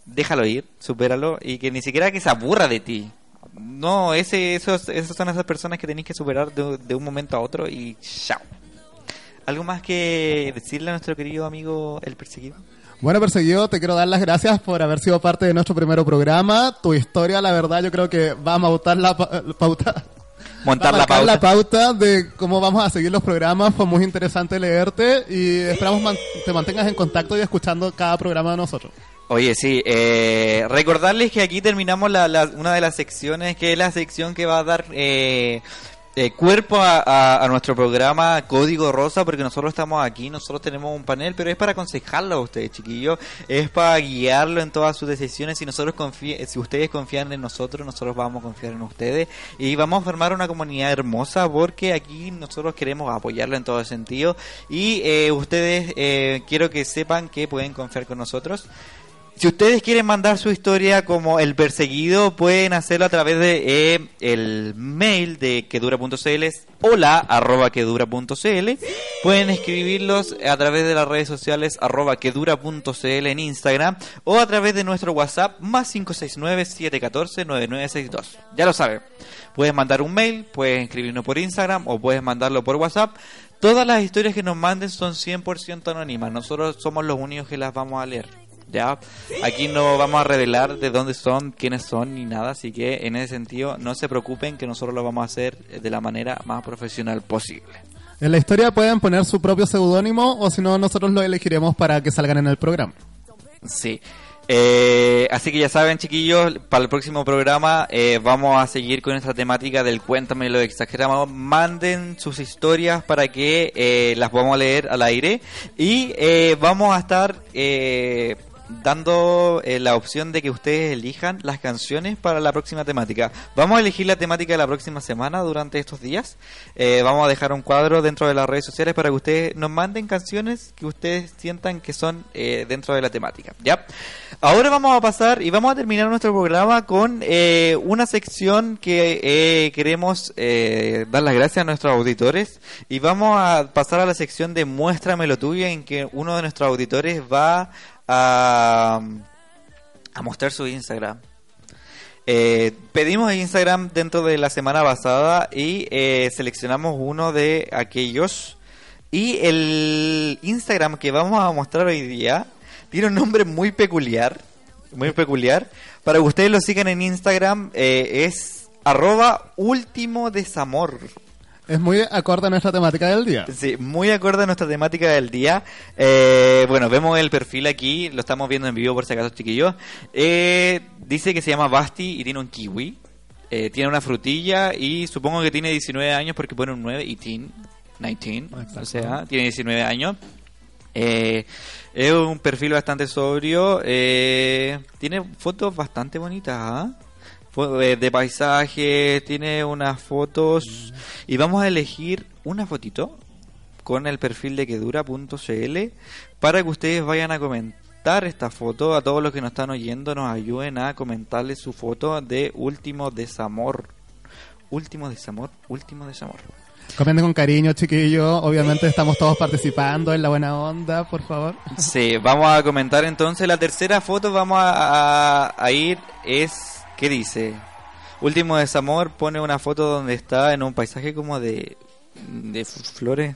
déjalo ir, supéralo y que ni siquiera que se aburra de ti. No, ese, esos, esas son esas personas que tenéis que superar de, un momento a otro y chao. ¿Algo más que decirle a nuestro querido amigo el perseguido? Bueno, Perseguido, te quiero dar las gracias por haber sido parte de nuestro primer programa. Tu historia, la verdad, yo creo que va a pautar la pa- pauta. Montar la pauta. la pauta de cómo vamos a seguir los programas. Fue muy interesante leerte y esperamos man- te mantengas en contacto y escuchando cada programa de nosotros. Oye, sí, eh, recordarles que aquí terminamos la, la- una de las secciones, que es la sección que va a dar eh, eh, cuerpo a, a- nuestro programa Código Rosa, porque nosotros estamos aquí, nosotros tenemos un panel, pero es para aconsejarlo a ustedes, chiquillos, es para guiarlo en todas sus decisiones. Si nosotros si ustedes confían en nosotros, nosotros vamos a confiar en ustedes y vamos a formar una comunidad hermosa, porque aquí nosotros queremos apoyarlo en todo sentido y eh, ustedes eh, quiero que sepan que pueden confiar con nosotros. Si ustedes quieren mandar su historia como el perseguido, pueden hacerlo a través de eh, el mail de quedura.cl, hola arroba quedura.cl. Pueden escribirlos a través de las redes sociales arroba quedura.cl en Instagram o a través de nuestro WhatsApp más 569-714-9962. Ya lo saben. Puedes mandar un mail, puedes escribirnos por Instagram o puedes mandarlo por WhatsApp. Todas las historias que nos manden son 100% anónimas. Nosotros somos los únicos que las vamos a leer. Ya, aquí no vamos a revelar de dónde son, quiénes son ni nada, así que en ese sentido no se preocupen que nosotros lo vamos a hacer de la manera más profesional posible. En la historia pueden poner su propio seudónimo o si no, nosotros lo elegiremos para que salgan en el programa. Sí. Eh, así que ya saben, chiquillos, para el próximo programa eh, vamos a seguir con esta temática del cuéntame lo exageramos. Manden sus historias para que eh, las vamos a leer al aire y eh, vamos a estar eh, dando eh, la opción de que ustedes elijan las canciones para la próxima temática. Vamos a elegir la temática de la próxima semana durante estos días. Eh, vamos a dejar un cuadro dentro de las redes sociales para que ustedes nos manden canciones que ustedes sientan que son eh, dentro de la temática. ¿Ya? Ahora vamos a pasar y vamos a terminar nuestro programa con eh, una sección que queremos dar las gracias a nuestros auditores y vamos a pasar a la sección de Muéstrame lo tuyo en que uno de nuestros auditores va a, mostrar su Instagram. Eh, pedimos Instagram dentro de la semana pasada y eh, seleccionamos uno de aquellos. Y el Instagram que vamos a mostrar hoy día tiene un nombre muy peculiar. Muy peculiar. Para que ustedes lo sigan en Instagram eh, es arroba último desamor. Es muy acorde a nuestra temática del día. Sí, muy acorde a nuestra temática del día. Eh, bueno, vemos el perfil aquí, lo estamos viendo en vivo por si acaso, chiquillos. Eh, dice que se llama Basti y tiene un kiwi. Eh, tiene una frutilla y supongo que tiene 19 años porque pone un 9 y teen, 19. O sea, tiene 19 años. Eh, es un perfil bastante sobrio. eh, tiene fotos bastante bonitas, ¿ah? Eh, de paisajes, tiene unas fotos y vamos a elegir una fotito con el perfil de quedura.cl para que ustedes vayan a comentar esta foto a todos los que nos están oyendo nos ayuden a comentarle su foto de último desamor último desamor último desamor Comenten con cariño, chiquillos. Obviamente estamos todos participando en la buena onda, por favor. Sí, vamos a comentar entonces la tercera foto. Vamos a, a- a ir. Es. ¿Qué dice? Último desamor pone una foto donde está en un paisaje como de. de flores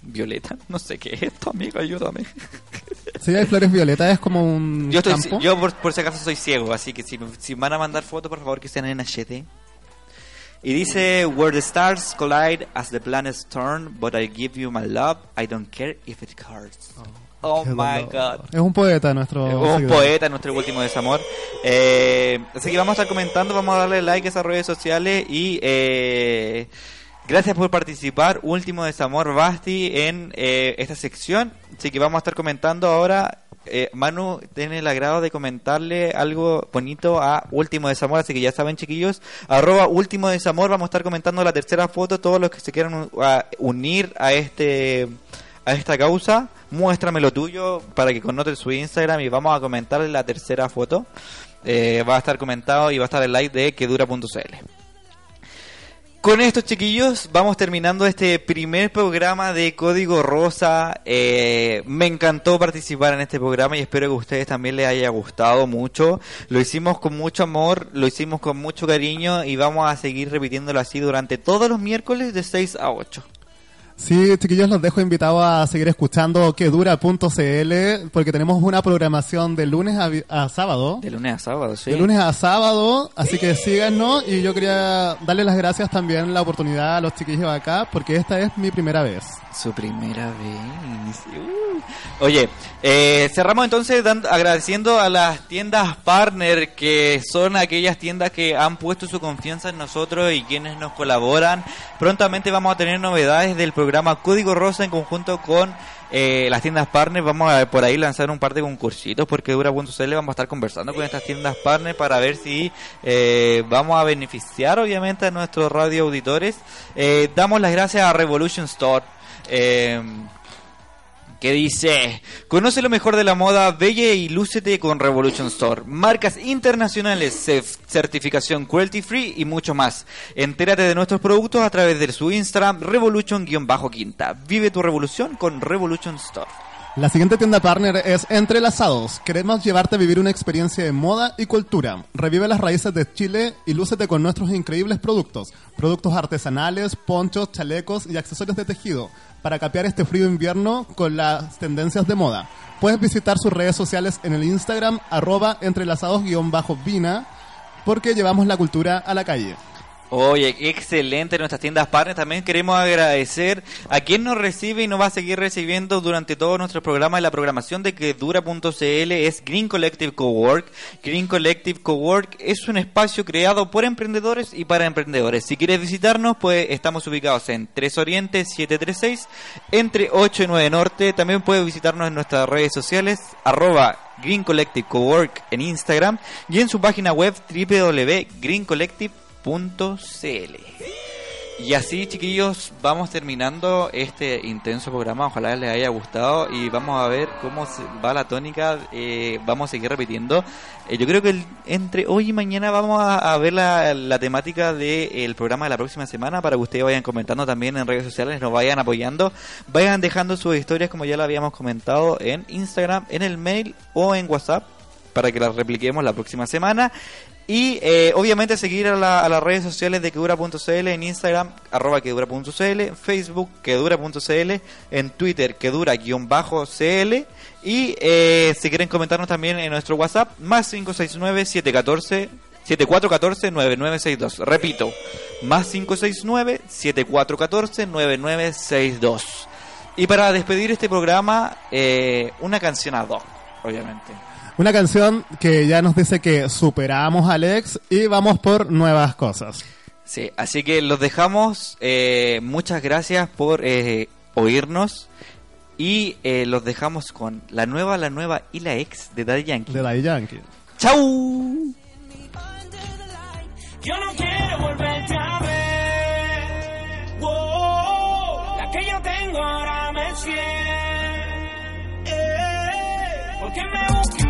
violetas. No sé qué es esto, amigo, ayúdame. Sí, hay flores violetas, es como un Yo, estoy, campo. yo por, por si acaso soy ciego, así que si, si van a mandar fotos, por favor que sean en HD. Y dice, Where the stars collide as the planets turn, but I give you my love, I don't care if it hurts. Oh, Qué my dolor. god. Es un poeta nuestro. Es un seguidor. poeta, nuestro último desamor. Eh, así que vamos a estar comentando, vamos a darle like a esas redes sociales y eh, gracias por participar. Último desamor, Basti, en eh, esta sección. Así que vamos a estar comentando ahora. Eh, Manu tiene el agrado de comentarle algo bonito a Último Desamor, así que ya saben chiquillos, arroba Último Desamor, vamos a estar comentando la tercera foto, todos los que se quieran u- a- unir a este esta causa, muéstrame lo tuyo para que connoten su Instagram y vamos a comentar la tercera foto. Eh, va a estar comentado y va a estar el like de quedura.cl. Con estos chiquillos vamos terminando este primer programa de Código Rosa. Eh, me encantó participar en este programa y espero que a ustedes también les haya gustado mucho. Lo hicimos con mucho amor, lo hicimos con mucho cariño y vamos a seguir repitiéndolo así durante todos los miércoles de 6 a 8. Sí, chiquillos, los dejo invitados a seguir escuchando quedura.cl porque tenemos una programación de lunes a, a sábado. De lunes a sábado, sí. De lunes a sábado, así que síganos y yo quería darle las gracias también la oportunidad a los chiquillos acá porque esta es mi primera vez. Su primera vez. Uh. Oye, eh, cerramos entonces dando- agradeciendo a las tiendas partner, que son aquellas tiendas que han puesto su confianza en nosotros y quienes nos colaboran. Prontamente vamos a tener novedades del programa Código Rosa en conjunto con eh, las tiendas partner. Vamos a por ahí lanzar un par de concursitos porque dura.cl vamos a estar conversando con estas tiendas partner para ver si eh, vamos a beneficiar obviamente a nuestros radio auditores. Eh, damos las gracias a Revolution Store. Eh, que dice, conoce lo mejor de la moda, bella y lúcete con Revolution Store. Marcas internacionales, certificación cruelty free y mucho más. Entérate de nuestros productos a través de su Instagram, revolution-quinta. Vive tu revolución con Revolution Store. La siguiente tienda partner es Entrelazados. Queremos llevarte a vivir una experiencia de moda y cultura. Revive las raíces de Chile y lúcete con nuestros increíbles productos. Productos artesanales, ponchos, chalecos y accesorios de tejido para capear este frío invierno con las tendencias de moda. Puedes visitar sus redes sociales en el Instagram arroba entrelazados-vina porque llevamos la cultura a la calle. Oye, excelente nuestras tiendas partners. También queremos agradecer a quien nos recibe y nos va a seguir recibiendo durante todo nuestro programa y la programación de que dura.cl es Green Collective Cowork. Green Collective Cowork es un espacio creado por emprendedores y para emprendedores. Si quieres visitarnos, pues estamos ubicados en 3 Oriente 736, entre 8 y 9 Norte. También puedes visitarnos en nuestras redes sociales, arroba Green Collective Cowork en Instagram y en su página web www.greencollective.cl. Y así, chiquillos, vamos terminando este intenso programa. Ojalá les haya gustado y vamos a ver cómo va la tónica. eh, vamos a seguir repitiendo. Eh, yo creo que el- entre hoy y mañana vamos a, a ver la, la temática del programa de la próxima semana para que ustedes vayan comentando también en redes sociales, nos vayan apoyando, vayan dejando sus historias como ya lo habíamos comentado en Instagram, en el mail o en WhatsApp para que las repliquemos la próxima semana. Y eh, obviamente seguir a, la- a las redes sociales de quedura.cl en Instagram, arroba quedura.cl, Facebook quedura.cl, en Twitter quedura-cl y eh, si quieren comentarnos también en nuestro WhatsApp, más 569-714. 7414-9962. Repito, más 569-7414-9962. Y para despedir este programa, eh, una canción ad hoc, obviamente. Una canción que ya nos dice que superamos a Alex y vamos por nuevas cosas. Sí, así que los dejamos. eh, muchas gracias por eh, oírnos. Y eh, los dejamos con la nueva, la nueva y la ex de Daddy Yankee. De Daddy Yankee. ¡Chau! Yo no quiero volverte a ver. Wow, la que yo tengo ahora me siente. Porque me busca